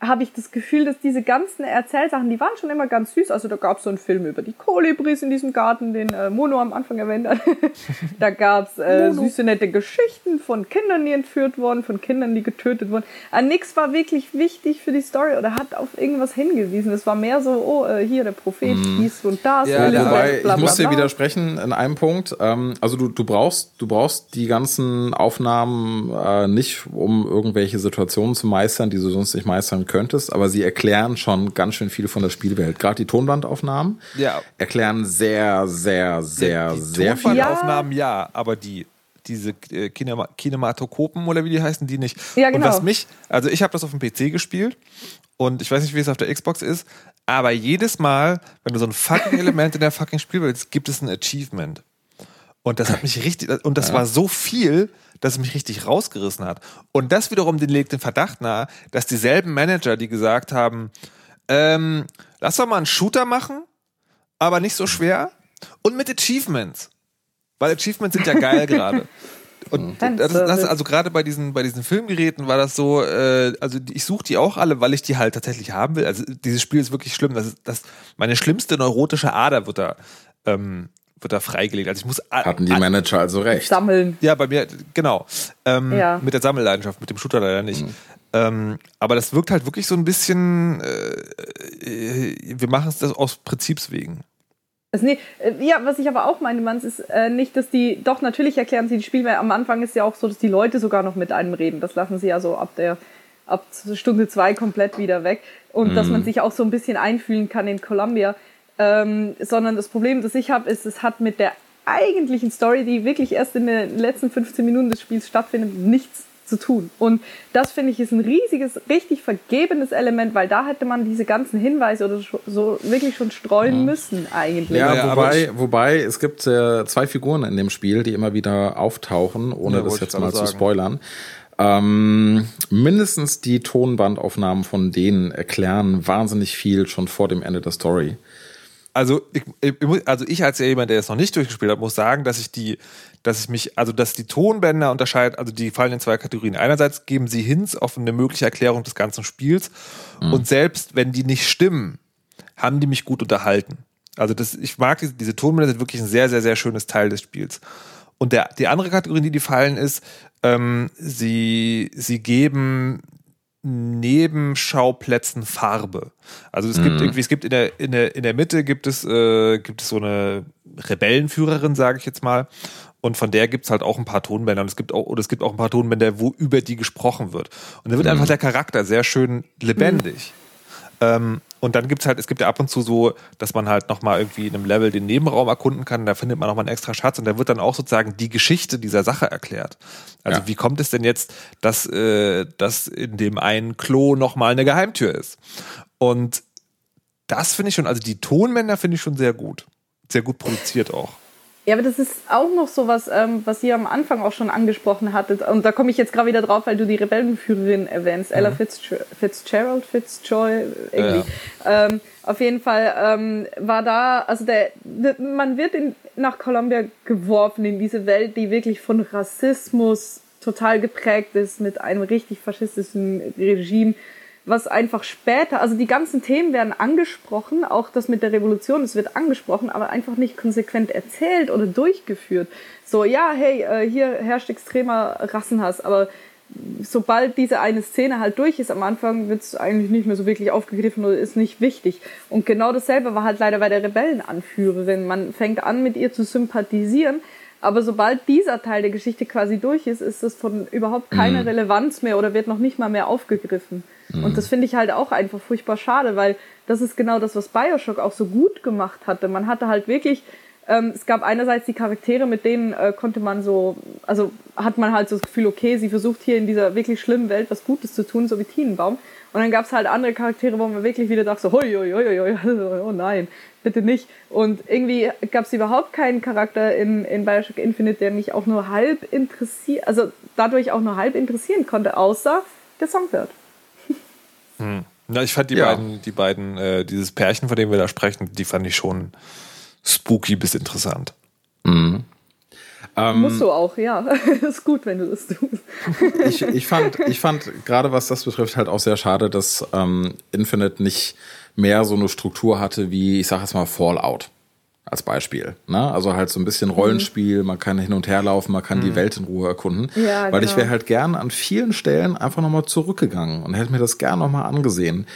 habe ich das Gefühl, dass diese ganzen Erzählsachen, die waren schon immer ganz süß. Also da gab es so einen Film über die Kolibris in diesem Garten, den äh, Mono am Anfang erwähnt hat. <laughs> da gab es äh, süße, nette Geschichten von Kindern, die entführt wurden, von Kindern, die getötet wurden. An nichts war wirklich wichtig für die Story oder hat auf irgendwas hingewiesen. Es war mehr so, oh, äh, hier der Prophet, dies und das. Ja, Elisabeth, Wobei, bla, ich muss dir bla. widersprechen in einem Punkt. Ähm, also du, du brauchst, du brauchst die ganzen Aufnahmen äh, nicht, um irgendwelche Situationen zu meistern, die du sonst nicht meistern könntest, aber sie erklären schon ganz schön viel von der Spielwelt. Gerade die Tonbandaufnahmen Ja. erklären sehr, sehr, sehr, die sehr viel. Tonbandaufnahmen ja, aber die diese äh, Kinema Kinematokopen oder wie die heißen, die nicht. Ja, Und genau. was mich, also ich habe das auf dem PC gespielt und ich weiß nicht, wie es auf der Xbox ist, aber jedes Mal, wenn du so ein fucking Element in der fucking Spielwelt gibt es ein Achievement. Und das hat <laughs> mich richtig, und das war so viel, dass es mich richtig rausgerissen hat. Und das wiederum den legt den Verdacht nahe, dass dieselben Manager, die gesagt haben, ähm, lass doch mal einen Shooter machen, aber nicht so schwer und mit Achievements. Weil Achievements sind ja geil <laughs> gerade. Und das, das, also gerade bei diesen, bei diesen Filmgeräten war das so, äh, also ich suche die auch alle, weil ich die halt tatsächlich haben will. Also dieses Spiel ist wirklich schlimm. Das ist, das, meine schlimmste neurotische Ader wird da, ähm, wird da freigelegt. Also ich muss Hatten die Manager also recht. Sammeln. ja, bei mir, genau. Ähm, Ja. Mit der Sammelleidenschaft, mit dem Shooter leider nicht. Ähm, aber das wirkt halt wirklich so ein bisschen, äh, äh, wir machen es das aus Prinzips wegen. Also nee, äh, ja, was ich aber auch meine, Manns, ist äh, nicht, dass die, doch natürlich erklären sie die Spielwelt. Am Anfang ist ja auch so, dass die Leute sogar noch mit einem reden. Das lassen sie ja so ab der, ab Stunde zwei komplett wieder weg. Und dass man sich auch so ein bisschen einfühlen kann in Columbia. Ähm, sondern das Problem, das ich habe, ist, es hat mit der eigentlichen Story, die wirklich erst in den letzten 15 Minuten des Spiels stattfindet, nichts zu tun. Und das finde ich ist ein riesiges, richtig vergebenes Element, weil da hätte man diese ganzen Hinweise oder so- wirklich schon streuen müssen eigentlich. Ja, Ja, wobei, wobei es gibt äh, zwei Figuren in dem Spiel, die immer wieder auftauchen, ohne Ja, das jetzt mal gerade zu sagen. spoilern. Ähm, mindestens die Tonbandaufnahmen von denen erklären wahnsinnig viel schon vor dem Ende der Story. Also ich, also ich als jemand, der es noch nicht durchgespielt hat, muss sagen, dass ich die, dass ich mich, also dass die Tonbänder unterscheiden, also die fallen in zwei Kategorien. Einerseits geben sie Hints auf eine mögliche Erklärung des ganzen Spiels und selbst wenn die nicht stimmen, haben die mich gut unterhalten. Also das, ich mag diese, diese Tonbänder sind wirklich ein sehr, sehr, sehr schönes Teil des Spiels. Und der, die andere Kategorie, in die die fallen, ist, ähm, sie, sie geben Nebenschauplätzen Farbe. Also es gibt irgendwie, es gibt in der, in der, in der Mitte gibt es, äh, gibt es so eine Rebellenführerin, sage ich jetzt mal. Und von der gibt's halt auch ein paar Tonbänder. Und es gibt auch, oder es gibt auch ein paar Tonbänder, wo über die gesprochen wird. Und da wird einfach der Charakter sehr schön lebendig. Ähm, und dann gibt's halt, es gibt ja ab und zu so, dass man halt nochmal irgendwie in einem Level den Nebenraum erkunden kann, da findet man nochmal einen extra Schatz und da wird dann auch sozusagen die Geschichte dieser Sache erklärt. Also Ja. wie kommt es denn jetzt, dass, äh, dass in dem einen Klo nochmal eine Geheimtür ist? Und das finde ich schon, also die Tonbänder finde ich schon sehr gut. Sehr gut produziert auch. Ja, aber das ist auch noch so was, ähm, was ihr am Anfang auch schon angesprochen hattet. Und da komme ich jetzt gerade wieder drauf, weil du die Rebellenführerin erwähnst, Ella Fitzger Fitzgerald, Fitzjoy, irgendwie. Ja. Ähm, auf jeden Fall ähm, war da, also der, der man wird in, nach Columbia geworfen in diese Welt, die wirklich von Rassismus total geprägt ist, mit einem richtig faschistischen Regime was einfach später, also die ganzen Themen werden angesprochen, auch das mit der Revolution, es wird angesprochen, aber einfach nicht konsequent erzählt oder durchgeführt. So, ja, hey, äh, hier herrscht extremer Rassenhass, aber sobald diese eine Szene halt durch ist am Anfang, wird es eigentlich nicht mehr so wirklich aufgegriffen oder ist nicht wichtig. Und genau dasselbe war halt leider bei der Rebellenanführerin. Man fängt an, mit ihr zu sympathisieren, aber sobald dieser Teil der Geschichte quasi durch ist, ist es von überhaupt keine mhm. Relevanz mehr oder wird noch nicht mal mehr aufgegriffen. Mhm. Und das finde ich halt auch einfach furchtbar schade, weil das ist genau das, was Bioshock auch so gut gemacht hatte. Man hatte halt wirklich, ähm, es gab einerseits die Charaktere, mit denen äh, konnte man so, also hat man halt so das Gefühl, okay, sie versucht hier in dieser wirklich schlimmen Welt was Gutes zu tun, so wie Tienenbaum. Und dann gab es halt andere Charaktere, wo man wirklich wieder dachte, so, hoi, hoi, hoi, hoi, <laughs> oh nein, bitte nicht. Und irgendwie gab es überhaupt keinen Charakter in, in Bioshock Infinite, der mich auch nur halb interessiert, also dadurch auch nur halb interessieren konnte, außer der Songbird. <laughs> Hm. Ja, ich fand die ja. beiden, die beiden, äh, dieses Pärchen, von dem wir da sprechen, die fand ich schon spooky bis interessant. Mhm. Ähm, Musst du auch, ja. <laughs> ist gut, wenn du das tust. ich, ich fand, ich fand gerade was das betrifft halt auch sehr schade, dass ähm, Infinite nicht mehr so eine Struktur hatte wie, ich sag jetzt mal, Fallout als Beispiel. Ne? Also halt so ein bisschen Rollenspiel, man kann hin und her laufen, man kann mhm. die Welt in Ruhe erkunden. Ja, Weil genau. ich wäre halt gern an vielen Stellen einfach nochmal zurückgegangen und hätte mir das gern nochmal angesehen.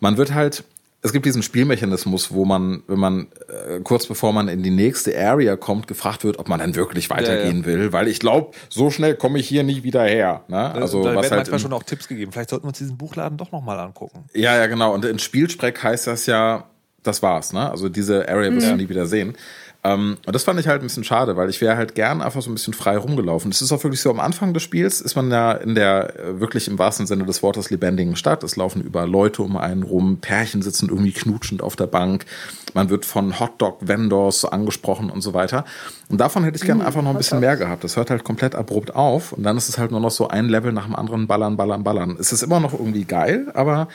Man wird halt, es gibt diesen Spielmechanismus, wo man, wenn man äh, kurz bevor man in die nächste Area kommt, gefragt wird, ob man dann wirklich weitergehen ja, ja. will, weil ich glaube, so schnell komme ich hier nicht wieder her. Ne? Also da was werden halt manchmal schon auch Tipps gegeben. Vielleicht sollten wir uns diesen Buchladen doch nochmal angucken. Ja, ja, genau. Und in Spielspreck heißt das ja, das war's, ne? Also diese Area wirst du nie wieder sehen. Ähm, und das fand ich halt ein bisschen schade, weil ich wäre halt gern einfach so ein bisschen frei rumgelaufen. Es ist auch wirklich so, am Anfang des Spiels ist man ja in der äh, wirklich im wahrsten Sinne des Wortes lebendigen Stadt. Es laufen über Leute um einen rum, Pärchen sitzen irgendwie knutschend auf der Bank. Man wird von Hotdog-Vendors angesprochen und so weiter. Und davon hätte ich gern mhm, einfach noch ein bisschen mehr gehabt. Das hört halt komplett abrupt auf und dann ist es halt nur noch so ein Level nach dem anderen ballern, ballern, ballern. Es ist immer noch irgendwie geil, aber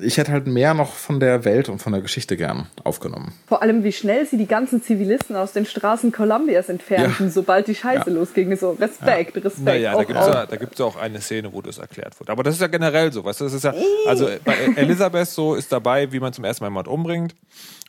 ich hätte halt mehr noch von der Welt und von der Geschichte gern aufgenommen. Vor allem, wie schnell sie die ganzen Zivilisten aus den Straßen Kolumbias entfernten, ja. sobald die Scheiße ja. losging. So, Respekt, ja. Respekt. Naja, da gibt es ja, da gibt's auch eine Szene, wo das erklärt wird. Aber das ist ja generell so, weißt du, das ist ja, also bei Elisabeth so ist dabei, wie man zum ersten Mal jemand umbringt.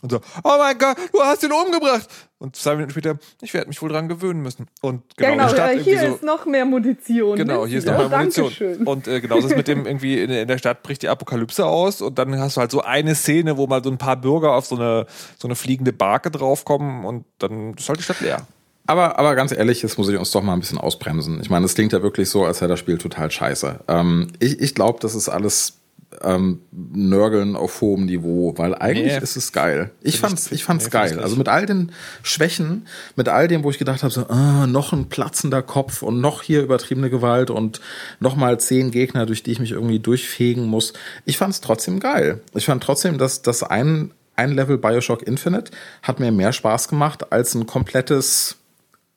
Und so, oh mein Gott, du hast ihn umgebracht. Und zwei Minuten später, ich werde mich wohl dran gewöhnen müssen. Und genau, genau Stadt äh, hier so, ist noch mehr Munition. Genau, hier ist noch mehr Munition. Dankeschön. Und äh, genau, das ist mit dem <laughs> irgendwie in, in, der Stadt bricht die Apokalypse aus und dann hast du halt so eine Szene, wo mal so ein paar Bürger auf so eine, so eine fliegende Barke draufkommen und dann ist halt die Stadt leer. Aber, aber ganz ehrlich, jetzt muss ich uns doch mal ein bisschen ausbremsen. Ich meine, es klingt ja wirklich so, als wäre das Spiel total scheiße. Ähm, ich ich glaube, das ist alles ähm, Nörgeln auf hohem Niveau, weil eigentlich nee. ist es geil. Ich fand's, ich fand's nee, geil. Also mit all den Schwächen, mit all dem, wo ich gedacht habe, so, ah, noch ein platzender Kopf und noch hier übertriebene Gewalt und noch mal zehn Gegner, durch die ich mich irgendwie durchfegen muss. Ich fand's trotzdem geil. Ich fand trotzdem, dass das ein, ein Level Bioshock Infinite hat mir mehr Spaß gemacht als ein komplettes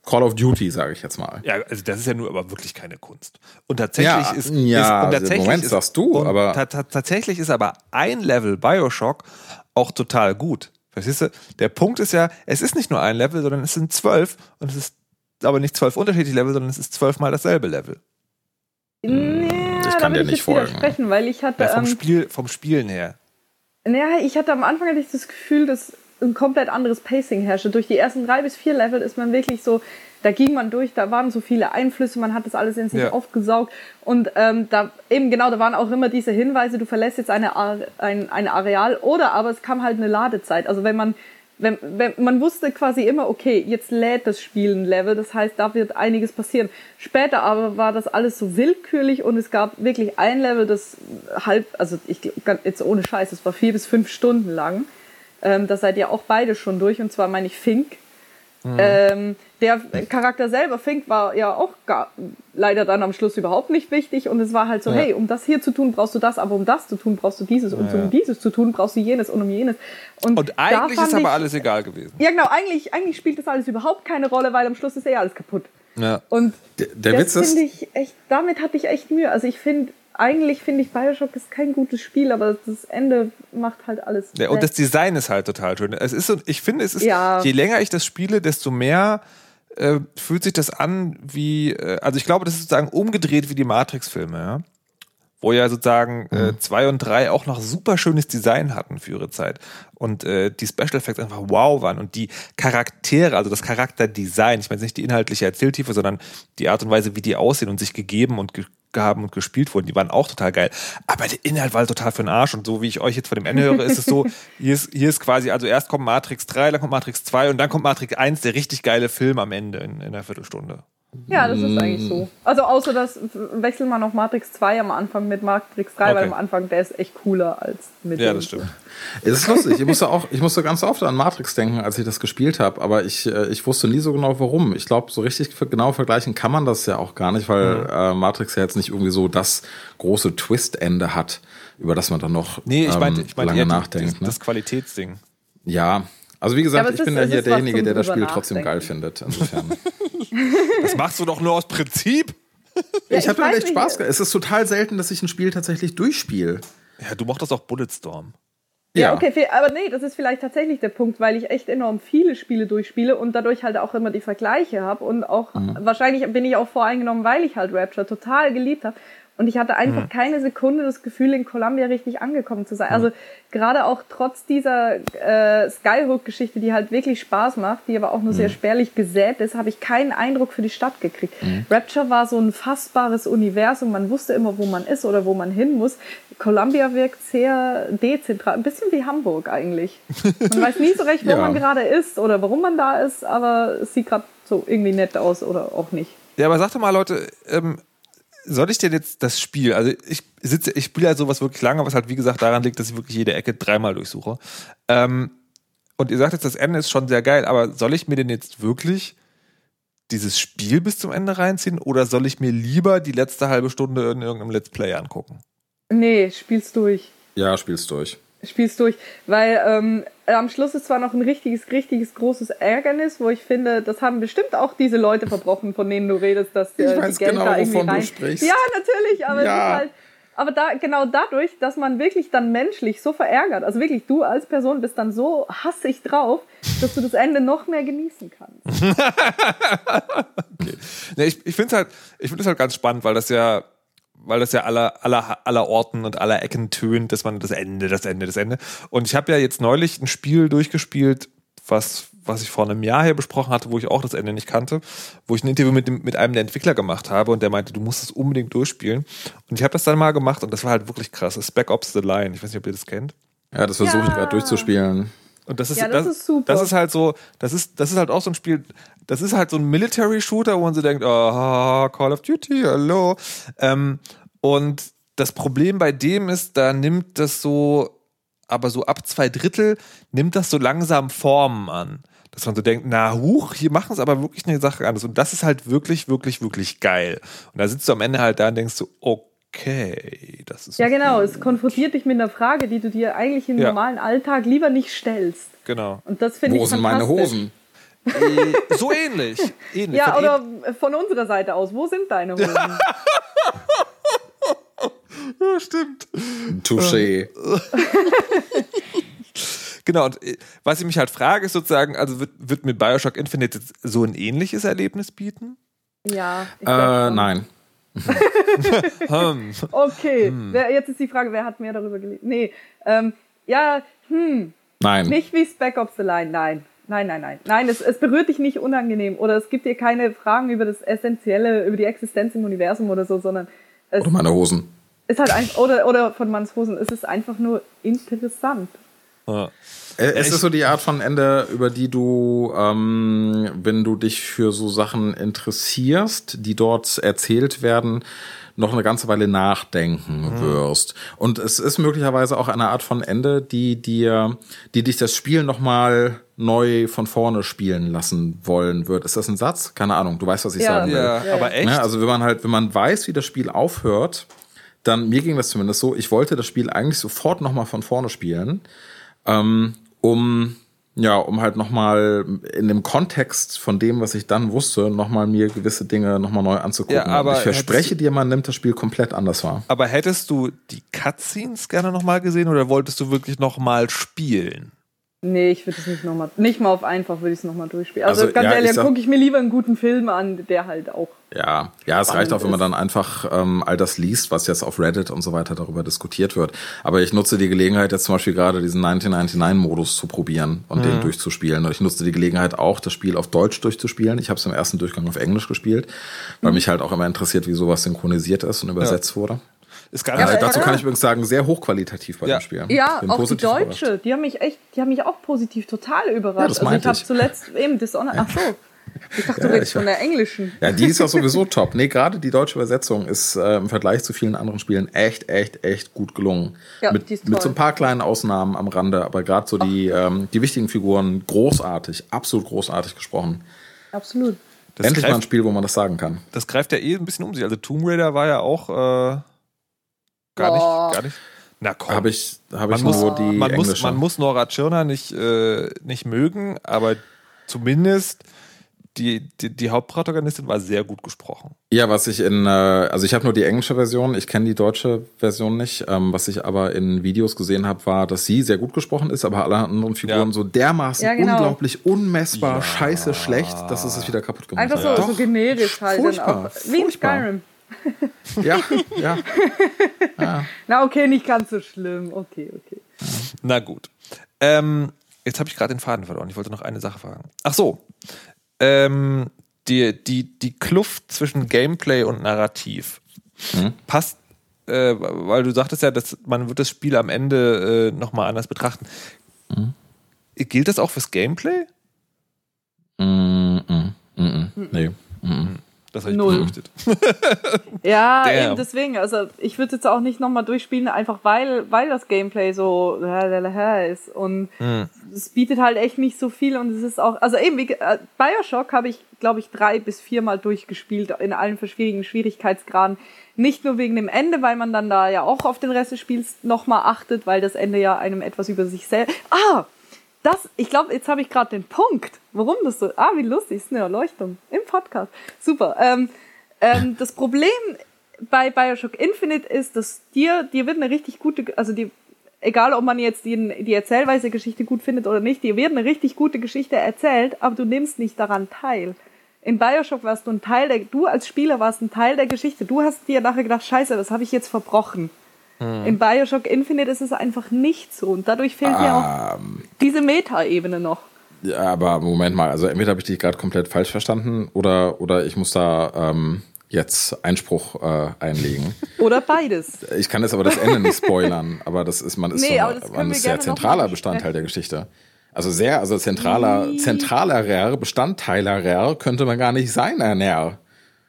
Call of Duty, sage ich jetzt mal. Ja, also das ist ja nur aber wirklich keine Kunst. Und tatsächlich ja, ist, ja, ist und tatsächlich Moment ist, sagst du, aber ta ta tatsächlich ist aber ein Level BioShock auch total gut. Verstehst du? Der Punkt ist ja, es ist nicht nur ein Level, sondern es sind zwölf und es ist aber nicht zwölf unterschiedliche Level, sondern es ist zwölfmal dasselbe Level. Nee, ich kann dir nicht folgen. Weil ich hatte, ja, vom, ähm, Spiel, vom Spielen her. Naja, ich hatte am Anfang hatte ich das Gefühl, dass ein komplett anderes Pacing herrschte. Durch die ersten drei bis vier Level ist man wirklich so, da ging man durch, da waren so viele Einflüsse, man hat das alles in sich ja. aufgesaugt und ähm, da eben genau, da waren auch immer diese Hinweise, du verlässt jetzt eine, ein, ein Areal oder aber es kam halt eine Ladezeit. Also wenn man wenn, wenn, man wusste quasi immer, okay, jetzt lädt das Spiel ein Level, das heißt, da wird einiges passieren. Später aber war das alles so willkürlich und es gab wirklich ein Level, das halb, also ich jetzt ohne Scheiß, es war vier bis fünf Stunden lang. Ähm, da seid ihr auch beide schon durch und zwar meine ich Fink. Ähm, der Charakter selber, Fink, war ja auch gar, leider dann am Schluss überhaupt nicht wichtig. Und es war halt so, Ja. hey, um das hier zu tun, brauchst du das, aber um das zu tun, brauchst du dieses. Und Ja. um dieses zu tun, brauchst du jenes und um jenes. Und da eigentlich ist aber ich- alles egal gewesen. Ja, genau, eigentlich, eigentlich spielt das alles überhaupt keine Rolle, weil am Schluss ist eh alles kaputt. Ja. Und Der, der das Witz ist, finde ich echt, damit hatte ich echt Mühe. Also ich finde, eigentlich finde ich Bioshock ist kein gutes Spiel, aber das Ende macht halt alles. Ja, und das Design ist halt total schön. Es ist so, ich finde, es ist, Ja. je länger ich das spiele, desto mehr äh, fühlt sich das an wie, äh, also ich glaube, das ist sozusagen umgedreht wie die Matrix-Filme, ja? Wo ja sozusagen äh, zwei und drei auch noch super schönes Design hatten für ihre Zeit. Und äh, die Special Effects einfach wow waren. Und die Charaktere, also das Charakterdesign, ich meine jetzt nicht die inhaltliche Erzähltiefe, sondern die Art und Weise, wie die aussehen und sich gegeben und ge haben und gespielt wurden, die waren auch total geil. Aber der Inhalt war total für den Arsch. Und so wie ich euch jetzt von dem Ende höre, ist es so, <laughs> hier ist, hier ist quasi, also erst kommt Matrix 3, dann kommt Matrix 2 und dann kommt Matrix 1, der richtig geile Film am Ende in, in einer Viertelstunde. Ja, das ist eigentlich so. Also außer das wechseln wir noch Matrix 2 am Anfang mit Matrix 3, weil Okay. am Anfang der ist echt cooler als mit Ja, dem. das stimmt. <laughs> es ist lustig. Ich musste auch, ich musste ganz oft an Matrix denken, als ich das gespielt habe, aber ich, äh, ich wusste nie so genau warum. Ich glaube, so richtig genau vergleichen kann man das ja auch gar nicht, weil äh, Matrix ja jetzt nicht irgendwie so das große Twist-Ende hat, über das man dann noch Nee, ich ähm, meinte, ich meinte lange eher die- nachdenkt. das, ne? das Qualitätsding. Ja, also wie Ja, gesagt, es ich ist- bin ja hier derjenige, der das Spiel trotzdem geil findet. Insofern. <laughs> Das machst du doch nur aus Prinzip. Ja, ich habe weiß halt echt nicht. Spaß gehabt. Es ist total selten, dass ich ein Spiel tatsächlich durchspiele. Ja, du mochtest auch Bulletstorm. Ja, okay, viel- aber nee, das ist vielleicht tatsächlich der Punkt, weil ich echt enorm viele Spiele durchspiele und dadurch halt auch immer die Vergleiche habe und auch Mhm. wahrscheinlich bin ich auch voreingenommen, weil ich halt Rapture total geliebt habe und ich hatte einfach Mhm. keine Sekunde das Gefühl, in Columbia richtig angekommen zu sein. Also gerade auch trotz dieser äh, Skyhook-Geschichte, die halt wirklich Spaß macht, die aber auch nur Mhm. sehr spärlich gesät ist, habe ich keinen Eindruck für die Stadt gekriegt. Rapture war so ein fassbares Universum, man wusste immer, wo man ist oder wo man hin muss. Columbia wirkt sehr dezentral, ein bisschen wie Hamburg eigentlich. Man weiß nie so recht, wo <laughs> Ja. man gerade ist oder warum man da ist, aber es sieht gerade so irgendwie nett aus oder auch nicht. Ja, aber sag doch mal, Leute, ähm, soll ich denn jetzt das Spiel, also ich sitze, ich spiele halt sowas wirklich lange, was halt wie gesagt daran liegt, dass ich wirklich jede Ecke dreimal durchsuche. Ähm, und ihr sagt jetzt, das Ende ist schon sehr geil, aber soll ich mir denn jetzt wirklich dieses Spiel bis zum Ende reinziehen oder soll ich mir lieber die letzte halbe Stunde in irgendeinem Let's Play angucken? Nee, spiel's durch. Ja, spiel's durch. Spiel's durch. Weil ähm, am Schluss ist zwar noch ein richtiges, richtiges großes Ärgernis, wo ich finde, das haben bestimmt auch diese Leute verbrochen, von denen du redest, dass Ich äh, weiß die Geld genau, da irgendwie wovon du rein. sprichst. Ja, natürlich, aber Ja. es ist halt. Aber da, genau dadurch, dass man wirklich dann menschlich so verärgert, also wirklich du als Person bist dann so hassig drauf, dass du das Ende noch mehr genießen kannst. <laughs> Nee, ich ich finde es halt, ich finde es halt ganz spannend, weil das ja, weil das ja aller, aller, aller Orten und aller Ecken tönt, dass man das Ende, das Ende, das Ende. Und ich habe ja jetzt neulich ein Spiel durchgespielt, was, was ich vor einem Jahr hier besprochen hatte, wo ich auch das Ende nicht kannte, wo ich ein Interview mit, dem, mit einem der Entwickler gemacht habe und der meinte, du musst es unbedingt durchspielen. Und ich habe das dann mal gemacht und das war halt wirklich krass. Das ist Spec Ops The Line. Ich weiß nicht, ob ihr das kennt. Ja, das versuche ich Ja. gerade durchzuspielen. Und das ist, Ja, das ist super. Das ist halt so, das ist, das ist halt auch so ein Spiel, das ist halt so ein Military-Shooter, wo man so denkt, oh, Call of Duty, hallo. Ähm, und das Problem bei dem ist, da nimmt das so, aber so ab zwei Drittel nimmt das so langsam Formen an. Dass man so denkt, na huch, hier machen es aber wirklich eine Sache anders. Und das ist halt wirklich, wirklich, wirklich geil. Und da sitzt du am Ende halt da und denkst so, okay, das ist Ja, genau, es konfrontiert dich mit einer Frage, die du dir eigentlich im Ja. normalen Alltag lieber nicht stellst. genau. Und das finde ich Wo sind meine. Hosen? Äh, so ähnlich. <laughs> ähnlich. Ja, Von oder von unserer Seite aus, wo sind deine <laughs> Hosen? Ja, stimmt. Touché. <laughs> Genau, und äh, was ich mich halt frage, ist sozusagen, also wird, wird mir Bioshock Infinite jetzt so ein ähnliches Erlebnis bieten? Ja, ich Äh, schon. <laughs> Hm. Okay, wer, jetzt ist die Frage, wer hat mehr darüber gelesen? Nee, ähm, ja, hm, Nein. nicht wie Spec Ops The Line, nein. Nein, nein, nein. Nein, es, es berührt dich nicht unangenehm oder es gibt dir keine Fragen über das Essentielle, über die Existenz im Universum oder so, sondern es Oder meine Hosen. ist halt einfach, oder, oder von Manns Hosen, es ist einfach nur interessant. Ja. Äh, Es ist so die Art von Ende, über die du, ähm, wenn du dich für so Sachen interessierst, die dort erzählt werden, noch eine ganze Weile nachdenken wirst. Und es ist möglicherweise auch eine Art von Ende, die dir, die dich das Spiel nochmal neu von vorne spielen lassen wollen wird. Ist das ein Satz? Keine Ahnung. Du weißt, was ich Ja. sagen will. Ja, Ja, aber ja. echt? Ne, also wenn man halt, wenn man weiß, wie das Spiel aufhört, dann mir ging das zumindest so, ich wollte das Spiel eigentlich sofort nochmal von vorne spielen, ähm, um ja, um halt nochmal in dem Kontext von dem, was ich dann wusste, nochmal mir gewisse Dinge nochmal neu anzugucken. Ja, aber ich verspreche dir, man nimmt das Spiel komplett anders wahr. Aber hättest du die Cutscenes gerne nochmal gesehen oder wolltest du wirklich nochmal spielen? Nee, ich würde es nicht nochmal, nicht mal auf einfach würde ich es nochmal durchspielen. Also, Also, ganz ja, ehrlich, ich dann gucke ich mir lieber einen guten Film an, der halt auch. Ja, ja, es reicht auch, wenn man dann einfach ähm, all das liest, was jetzt auf Reddit und so weiter darüber diskutiert wird. Aber ich nutze die Gelegenheit jetzt zum Beispiel gerade diesen 1999-Modus zu probieren und Mhm. den durchzuspielen. Und ich nutze die Gelegenheit auch, das Spiel auf Deutsch durchzuspielen. Ich habe es im ersten Durchgang auf Englisch gespielt, Mhm. weil mich halt auch immer interessiert, wie sowas synchronisiert ist und übersetzt wurde. Ist gar Äh, nicht. dazu ja. kann ich übrigens sagen, sehr hochqualitativ bei Ja. dem Spiel. Ja, auch die Deutsche, überrascht. die haben mich echt, die haben mich auch positiv total überrascht. Ja, das also ich habe zuletzt eben Dishonored. Ach so. Ich dachte, du <laughs> Ja, redest ich- von der englischen. Ja, die ist auch <laughs> sowieso top. Nee, gerade die deutsche Übersetzung ist äh, im Vergleich zu vielen anderen Spielen echt, echt, echt gut gelungen. Ja, mit, die ist mit so ein paar kleinen Ausnahmen am Rande, aber gerade so die, ähm, die wichtigen Figuren großartig, absolut großartig gesprochen. Absolut. Das Endlich mal ein greift, Spiel, wo man das sagen kann. das greift ja eh ein bisschen um sich. Also Tomb Raider war ja auch äh, gar, Boah. nicht, gar nicht. Na komm. Habe ich, hab man, ich muss, nur die man, muss, man muss Nora Tschirner nicht, äh, nicht mögen, aber zumindest die, die, die Hauptprotagonistin war sehr gut gesprochen. ja, was ich in, äh, also ich habe nur die englische Version, ich kenne die deutsche Version nicht. Ähm, was ich aber in Videos gesehen habe, war, dass sie sehr gut gesprochen ist, aber alle anderen Figuren Ja. so dermaßen Ja, genau. unglaublich unmessbar scheiße schlecht, dass es es wieder kaputt gemacht Einfach so, hat. so generisch halt. Dann Furchtbar, auch, wie in. Skyrim. <laughs> Ja, ja. Na okay, nicht ganz so schlimm. Okay, okay. Na gut. Ähm, jetzt habe ich gerade den Faden verloren. Ich wollte noch eine Sache fragen. Ach so. Ähm, die, die, die Kluft zwischen Gameplay und Narrativ Mhm. passt, äh, weil du sagtest ja, dass man wird das Spiel am Ende äh, nochmal anders betrachten. Mhm. Gilt das auch fürs Gameplay? Mm, mm, mm, mm. Nee. Mm, Das habe ich Null. befürchtet. <laughs> Ja, Damn. eben deswegen. Also ich würde jetzt auch nicht nochmal durchspielen, einfach weil, weil das Gameplay so ist. Und Hm. es bietet halt echt nicht so viel und es ist auch, also eben, wie, äh, Bioshock habe ich, glaube ich, drei bis viermal durchgespielt in allen verschiedenen Schwierigkeitsgraden. Nicht nur wegen dem Ende, weil man dann da ja auch auf den Rest des Spiels nochmal achtet, weil das Ende ja einem etwas über sich selbst. Ah! Das, ich glaube, jetzt habe ich gerade den Punkt, warum das so. Ah, wie lustig, ist eine Erleuchtung im Podcast. Super. Ähm, ähm, das Problem bei Bioshock Infinite ist, dass dir, dir wird eine richtig gute, also die, egal ob man jetzt die, die Erzählweise Geschichte gut findet oder nicht, dir wird eine richtig gute Geschichte erzählt, aber du nimmst nicht daran teil. In Bioshock warst du ein Teil der, du als Spieler warst ein Teil der Geschichte. Du hast dir nachher gedacht, scheiße, das habe ich jetzt verbrochen. In Bioshock Infinite ist es einfach nicht so und dadurch fehlt mir auch Ähm, diese Meta-Ebene noch. ja, aber Moment mal, also entweder habe ich dich gerade komplett falsch verstanden oder, oder ich muss da ähm, jetzt Einspruch äh, einlegen. <laughs> Oder beides. Ich kann jetzt aber das Ende nicht spoilern, <laughs> aber das ist, man ist, Nee, so, man ist zentraler Bestandteil der Geschichte. Also sehr, also zentraler, zentralerer Bestandteilerer könnte man gar nicht sein, Ernähr.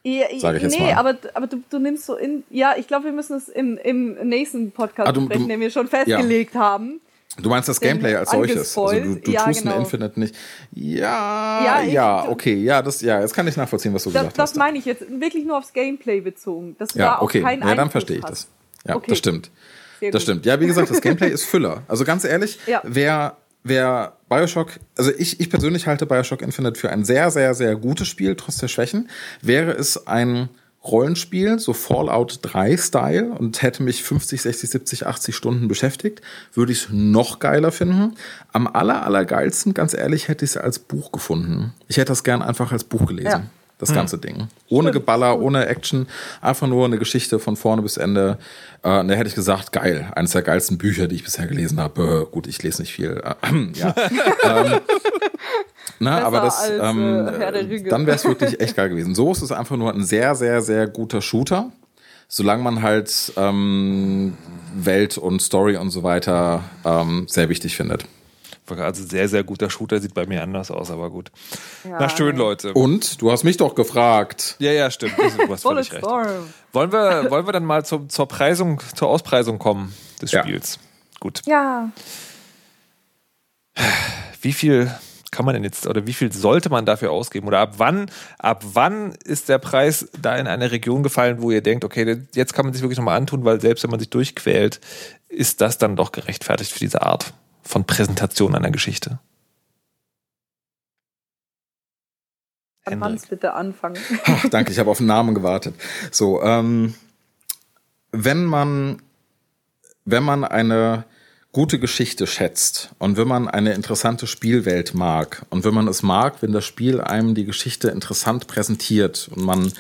Ja, Sag ich jetzt nee, mal. aber, aber du, du nimmst so in. Ja, ich glaube, wir müssen es im, im nächsten Podcast Ah, du- besprechen, du- den wir schon festgelegt haben. Du meinst das Gameplay als solches? Also du, du Ja, tust genau. ein Infinite nicht. Ja, Ja, ja, ich- okay, ja, das, ja, jetzt kann ich nachvollziehen, was du Das, gesagt das hast. meine ich jetzt wirklich nur aufs Gameplay bezogen. Dass du ja, auch okay, keinen ja, dann verstehe ich hast. das. Ja, Okay. das stimmt. Sehr Das gut. stimmt. Ja, wie gesagt, das Gameplay ist Füller. Also ganz ehrlich, <laughs> Ja. wer, wer Bioshock, also ich, ich persönlich halte Bioshock Infinite für ein sehr, sehr, sehr gutes Spiel, trotz der Schwächen. Wäre es ein Rollenspiel, so Fallout 3-Style und hätte mich 50, 60, 70, 80 Stunden beschäftigt, würde ich es noch geiler finden. Am aller, allergeilsten, ganz ehrlich, hätte ich es als Buch gefunden. Ich hätte das gern einfach als Buch gelesen. Ja. Das ganze Ding. Ohne. Geballer, ohne Action, einfach nur eine Geschichte von vorne bis Ende. Äh, und da hätte ich gesagt, geil. Eines der geilsten Bücher, die ich bisher gelesen habe. Äh, gut, ich lese nicht viel. Äh, <clears throat> ja. <laughs> ähm, na, Besser aber das, als, äh, ähm, dann wäre es wirklich echt geil gewesen. So ist es einfach nur ein sehr, sehr, sehr guter Shooter. solange man halt ähm, Welt und Story und so weiter ähm, sehr wichtig findet. Also sehr, sehr guter Shooter, sieht bei mir anders aus, aber gut. Ja, Na schön, Leute. Und? Du hast mich doch gefragt. Ja, ja, stimmt. Du hast völlig <laughs> recht. Wollen wir, wollen wir dann mal zum, zur Preisung, zur Auspreisung kommen des Spiels? Ja. Gut. Ja. Wie viel kann man denn jetzt oder wie viel sollte man dafür ausgeben? Oder ab wann, ab wann ist der Preis da in eine Region gefallen, wo ihr denkt, okay, jetzt kann man sich wirklich nochmal antun, weil selbst wenn man sich durchquält, ist das dann doch gerechtfertigt für diese Art von Präsentation einer Geschichte. Kann Hans bitte anfangen? Ach, danke, ich habe auf den Namen gewartet. So, ähm, wenn man, wenn man eine gute Geschichte schätzt und wenn man eine interessante Spielwelt mag und wenn man es mag, wenn das Spiel einem die Geschichte interessant präsentiert und man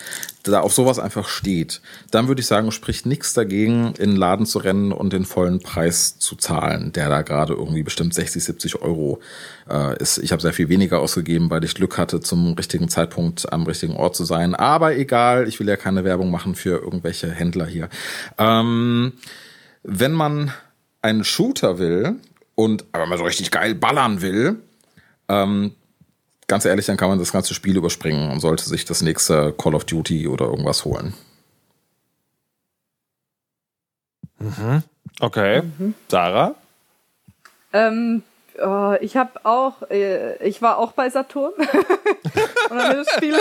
da auf sowas einfach steht, dann würde ich sagen, spricht nichts dagegen, in den Laden zu rennen und den vollen Preis zu zahlen, der da gerade irgendwie bestimmt 60, 70 Euro äh, ist. Ich habe sehr viel weniger ausgegeben, weil ich Glück hatte, zum richtigen Zeitpunkt am richtigen Ort zu sein. Aber egal, ich will ja keine Werbung machen für irgendwelche Händler hier. Ähm, wenn man einen Shooter will und aber mal so richtig geil ballern will, ähm, ganz ehrlich, dann kann man das ganze Spiel überspringen und sollte sich das nächste Call of Duty oder irgendwas holen. Mhm. Okay. Mhm. Sarah? Ähm, oh, ich habe auch, äh, ich war auch bei Saturn. <laughs> und dann das Spiel.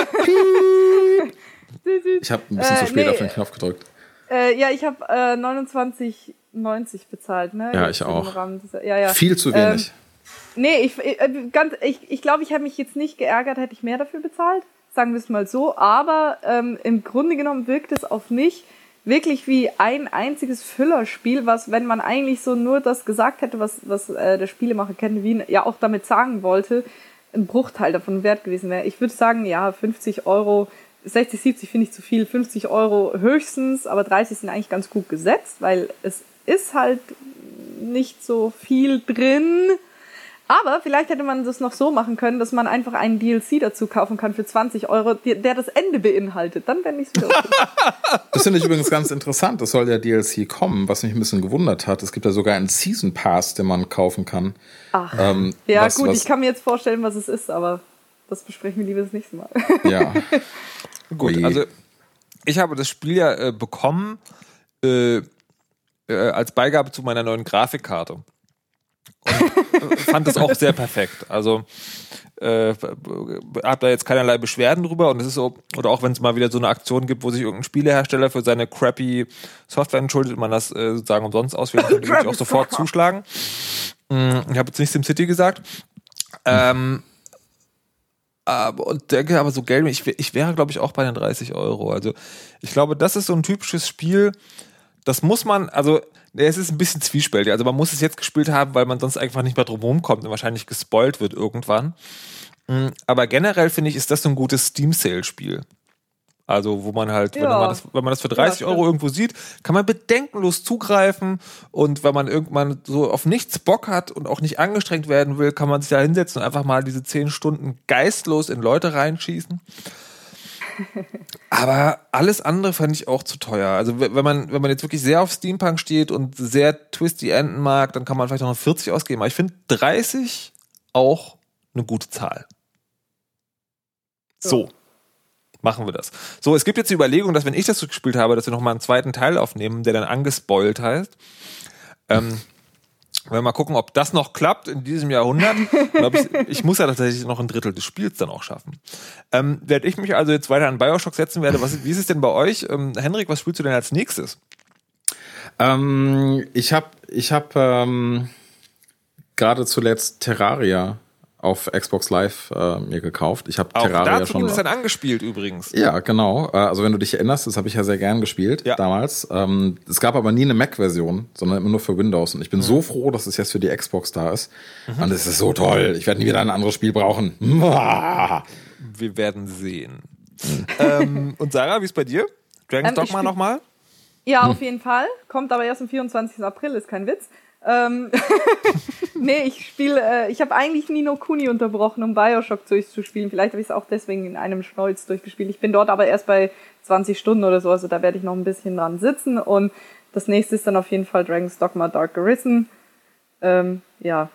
ich habe ein bisschen äh, zu spät nee, auf den Knopf gedrückt. Äh, ja, ich habe äh, 29 90 bezahlt, ne? Ja, ich auch. Dieser, ja, ja. Viel zu wenig. Ähm, nee, ich, äh, ganz, ich, ich glaube, ich habe mich jetzt nicht geärgert, hätte ich mehr dafür bezahlt. Sagen wir es mal so. Aber ähm, im Grunde genommen wirkt es auf mich wirklich wie ein einziges Füllerspiel, was, wenn man eigentlich so nur das gesagt hätte, was, was äh, der Spielemacher Ken Wien ja auch damit sagen wollte, ein Bruchteil davon wert gewesen wäre. Ich würde sagen, ja, 50 Euro 60, 70 finde ich zu viel, 50 Euro höchstens, aber 30 sind eigentlich ganz gut gesetzt, weil es ist halt nicht so viel drin. Aber vielleicht hätte man das noch so machen können, dass man einfach einen DLC dazu kaufen kann für 20 Euro, der das Ende beinhaltet. Dann fände ich es wieder. Das finde ich übrigens ganz interessant. Das soll der DLC kommen, was mich ein bisschen gewundert hat. Es gibt ja sogar einen Season Pass, den man kaufen kann. Ach. Ähm, ja, was, gut, was ich kann mir jetzt vorstellen, was es ist, aber das besprechen wir lieber das nächste Mal. Ja. <laughs> gut, also ich habe das Spiel ja äh, bekommen. Äh, äh, als Beigabe zu meiner neuen Grafikkarte. Und <laughs> fand das auch sehr perfekt. Also äh, habe da jetzt keinerlei Beschwerden drüber und es ist so, oder auch wenn es mal wieder so eine Aktion gibt, wo sich irgendein Spielehersteller für seine crappy Software entschuldigt und man das äh, sozusagen umsonst auswählen <laughs> kann, würde ich auch sofort zuschlagen. Hm, ich habe jetzt nicht SimCity gesagt. Ähm, aber, und denke aber so Geld, ich, ich wäre glaube ich auch bei den 30 Euro. Also ich glaube, das ist so ein typisches Spiel, das muss man, also es ist ein bisschen zwiespältig. Also man muss es jetzt gespielt haben, weil man sonst einfach nicht mehr drum kommt und wahrscheinlich gespoilt wird irgendwann. Mm, aber generell finde ich, ist das so ein gutes Steam-Sale-Spiel. Also, wo man halt, ja. wenn, man das, wenn man das für 30 ja, Euro irgendwo sieht, kann man bedenkenlos zugreifen. Und wenn man irgendwann so auf nichts Bock hat und auch nicht angestrengt werden will, kann man sich da hinsetzen und einfach mal diese 10 Stunden geistlos in Leute reinschießen. Aber alles andere fand ich auch zu teuer. Also wenn man, wenn man jetzt wirklich sehr auf Steampunk steht und sehr twisty Enden mag, dann kann man vielleicht noch 40 ausgeben. Aber ich finde 30 auch eine gute Zahl. So. Machen wir das. So, es gibt jetzt die Überlegung, dass wenn ich das gespielt habe, dass wir nochmal einen zweiten Teil aufnehmen, der dann angespoilt heißt. Ähm, wir mal gucken, ob das noch klappt in diesem Jahrhundert. <laughs> ich, ich, muss ja tatsächlich noch ein Drittel des Spiels dann auch schaffen. Ähm, werde ich mich also jetzt weiter an Bioshock setzen werde. Was, wie ist es denn bei euch? Ähm, Henrik, was spielst du denn als nächstes? Ähm, ich habe ich hab, ähm, gerade zuletzt Terraria auf Xbox Live äh, mir gekauft. Ich habe Terraria dazu schon. ist dann angespielt übrigens. Ja, genau. Äh, also wenn du dich erinnerst, das habe ich ja sehr gern gespielt ja. damals. Ähm, es gab aber nie eine Mac-Version, sondern immer nur für Windows. Und ich bin mhm. so froh, dass es jetzt für die Xbox da ist. Mhm. Und es ist so toll. Ich werde nie wieder ein anderes Spiel brauchen. <laughs> Wir werden sehen. Mhm. ähm, und Sarah, wie ist bei dir? Dragon's ähm, Dogma nochmal? Ja, auf jeden Fall. Kommt aber erst am 24. April, ist kein Witz. Ähm, <laughs> nee, ich spiele, äh, ich habe eigentlich Nino Kuni unterbrochen, um Bioshock durchzuspielen. Vielleicht habe ich es auch deswegen in einem Schnolz durchgespielt. Ich bin dort aber erst bei 20 Stunden oder so, also da werde ich noch ein bisschen dran sitzen. Und das nächste ist dann auf jeden Fall Dragon's Dogma Dark Arisen. Ähm, ja.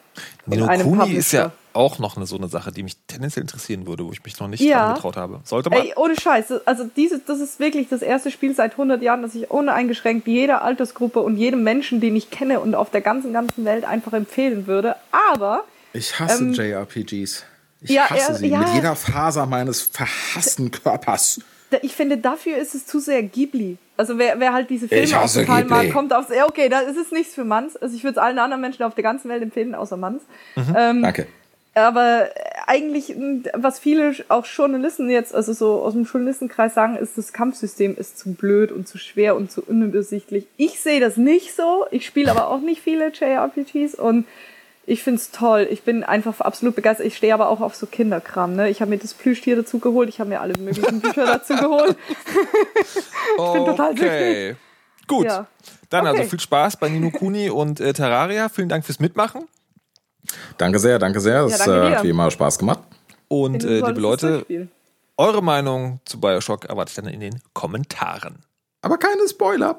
Nino Kuni ist ja. Auch noch eine, so eine Sache, die mich tendenziell interessieren würde, wo ich mich noch nicht Ja. dran getraut habe. Sollte man. Ey, ohne Scheiß. Also diese, das ist wirklich das erste Spiel seit 100 Jahren, das ich uneingeschränkt jeder Altersgruppe und jedem Menschen, den ich kenne und auf der ganzen, ganzen Welt einfach empfehlen würde. Aber Ich hasse Ähm, JRPGs. Ich ja, hasse er- sie ja. mit jeder Faser meines verhassten Körpers. ich finde, dafür ist es zu sehr Ghibli. Also wer, wer halt diese Filme total mag, kommt aufs... Ja, okay, das ist nichts für Manns. Also ich würde es allen anderen Menschen auf der ganzen Welt empfehlen, außer Manns. Ähm, Danke. Aber eigentlich, was viele auch Journalisten jetzt, also so aus dem Journalistenkreis sagen, ist, das Kampfsystem ist zu blöd und zu schwer und zu unübersichtlich. Ich sehe das nicht so. Ich spiele aber auch nicht viele JRPGs und ich find's toll. Ich bin einfach absolut begeistert. Ich stehe aber auch auf so Kinderkram. Ne? Ich habe mir das Plüschtier dazu geholt. Ich habe mir alle möglichen Bücher <laughs> dazu geholt. bin total okay. Gut. Ja. Dann also Okay. viel Spaß bei Nino Kuni und äh, Terraria. Vielen Dank fürs Mitmachen. Danke sehr, danke sehr. Es danke äh, hat wie immer Spaß gemacht. Und äh, liebe Leute, eure Meinung zu Bioshock erwarte ich dann in den Kommentaren. Aber keine Spoiler.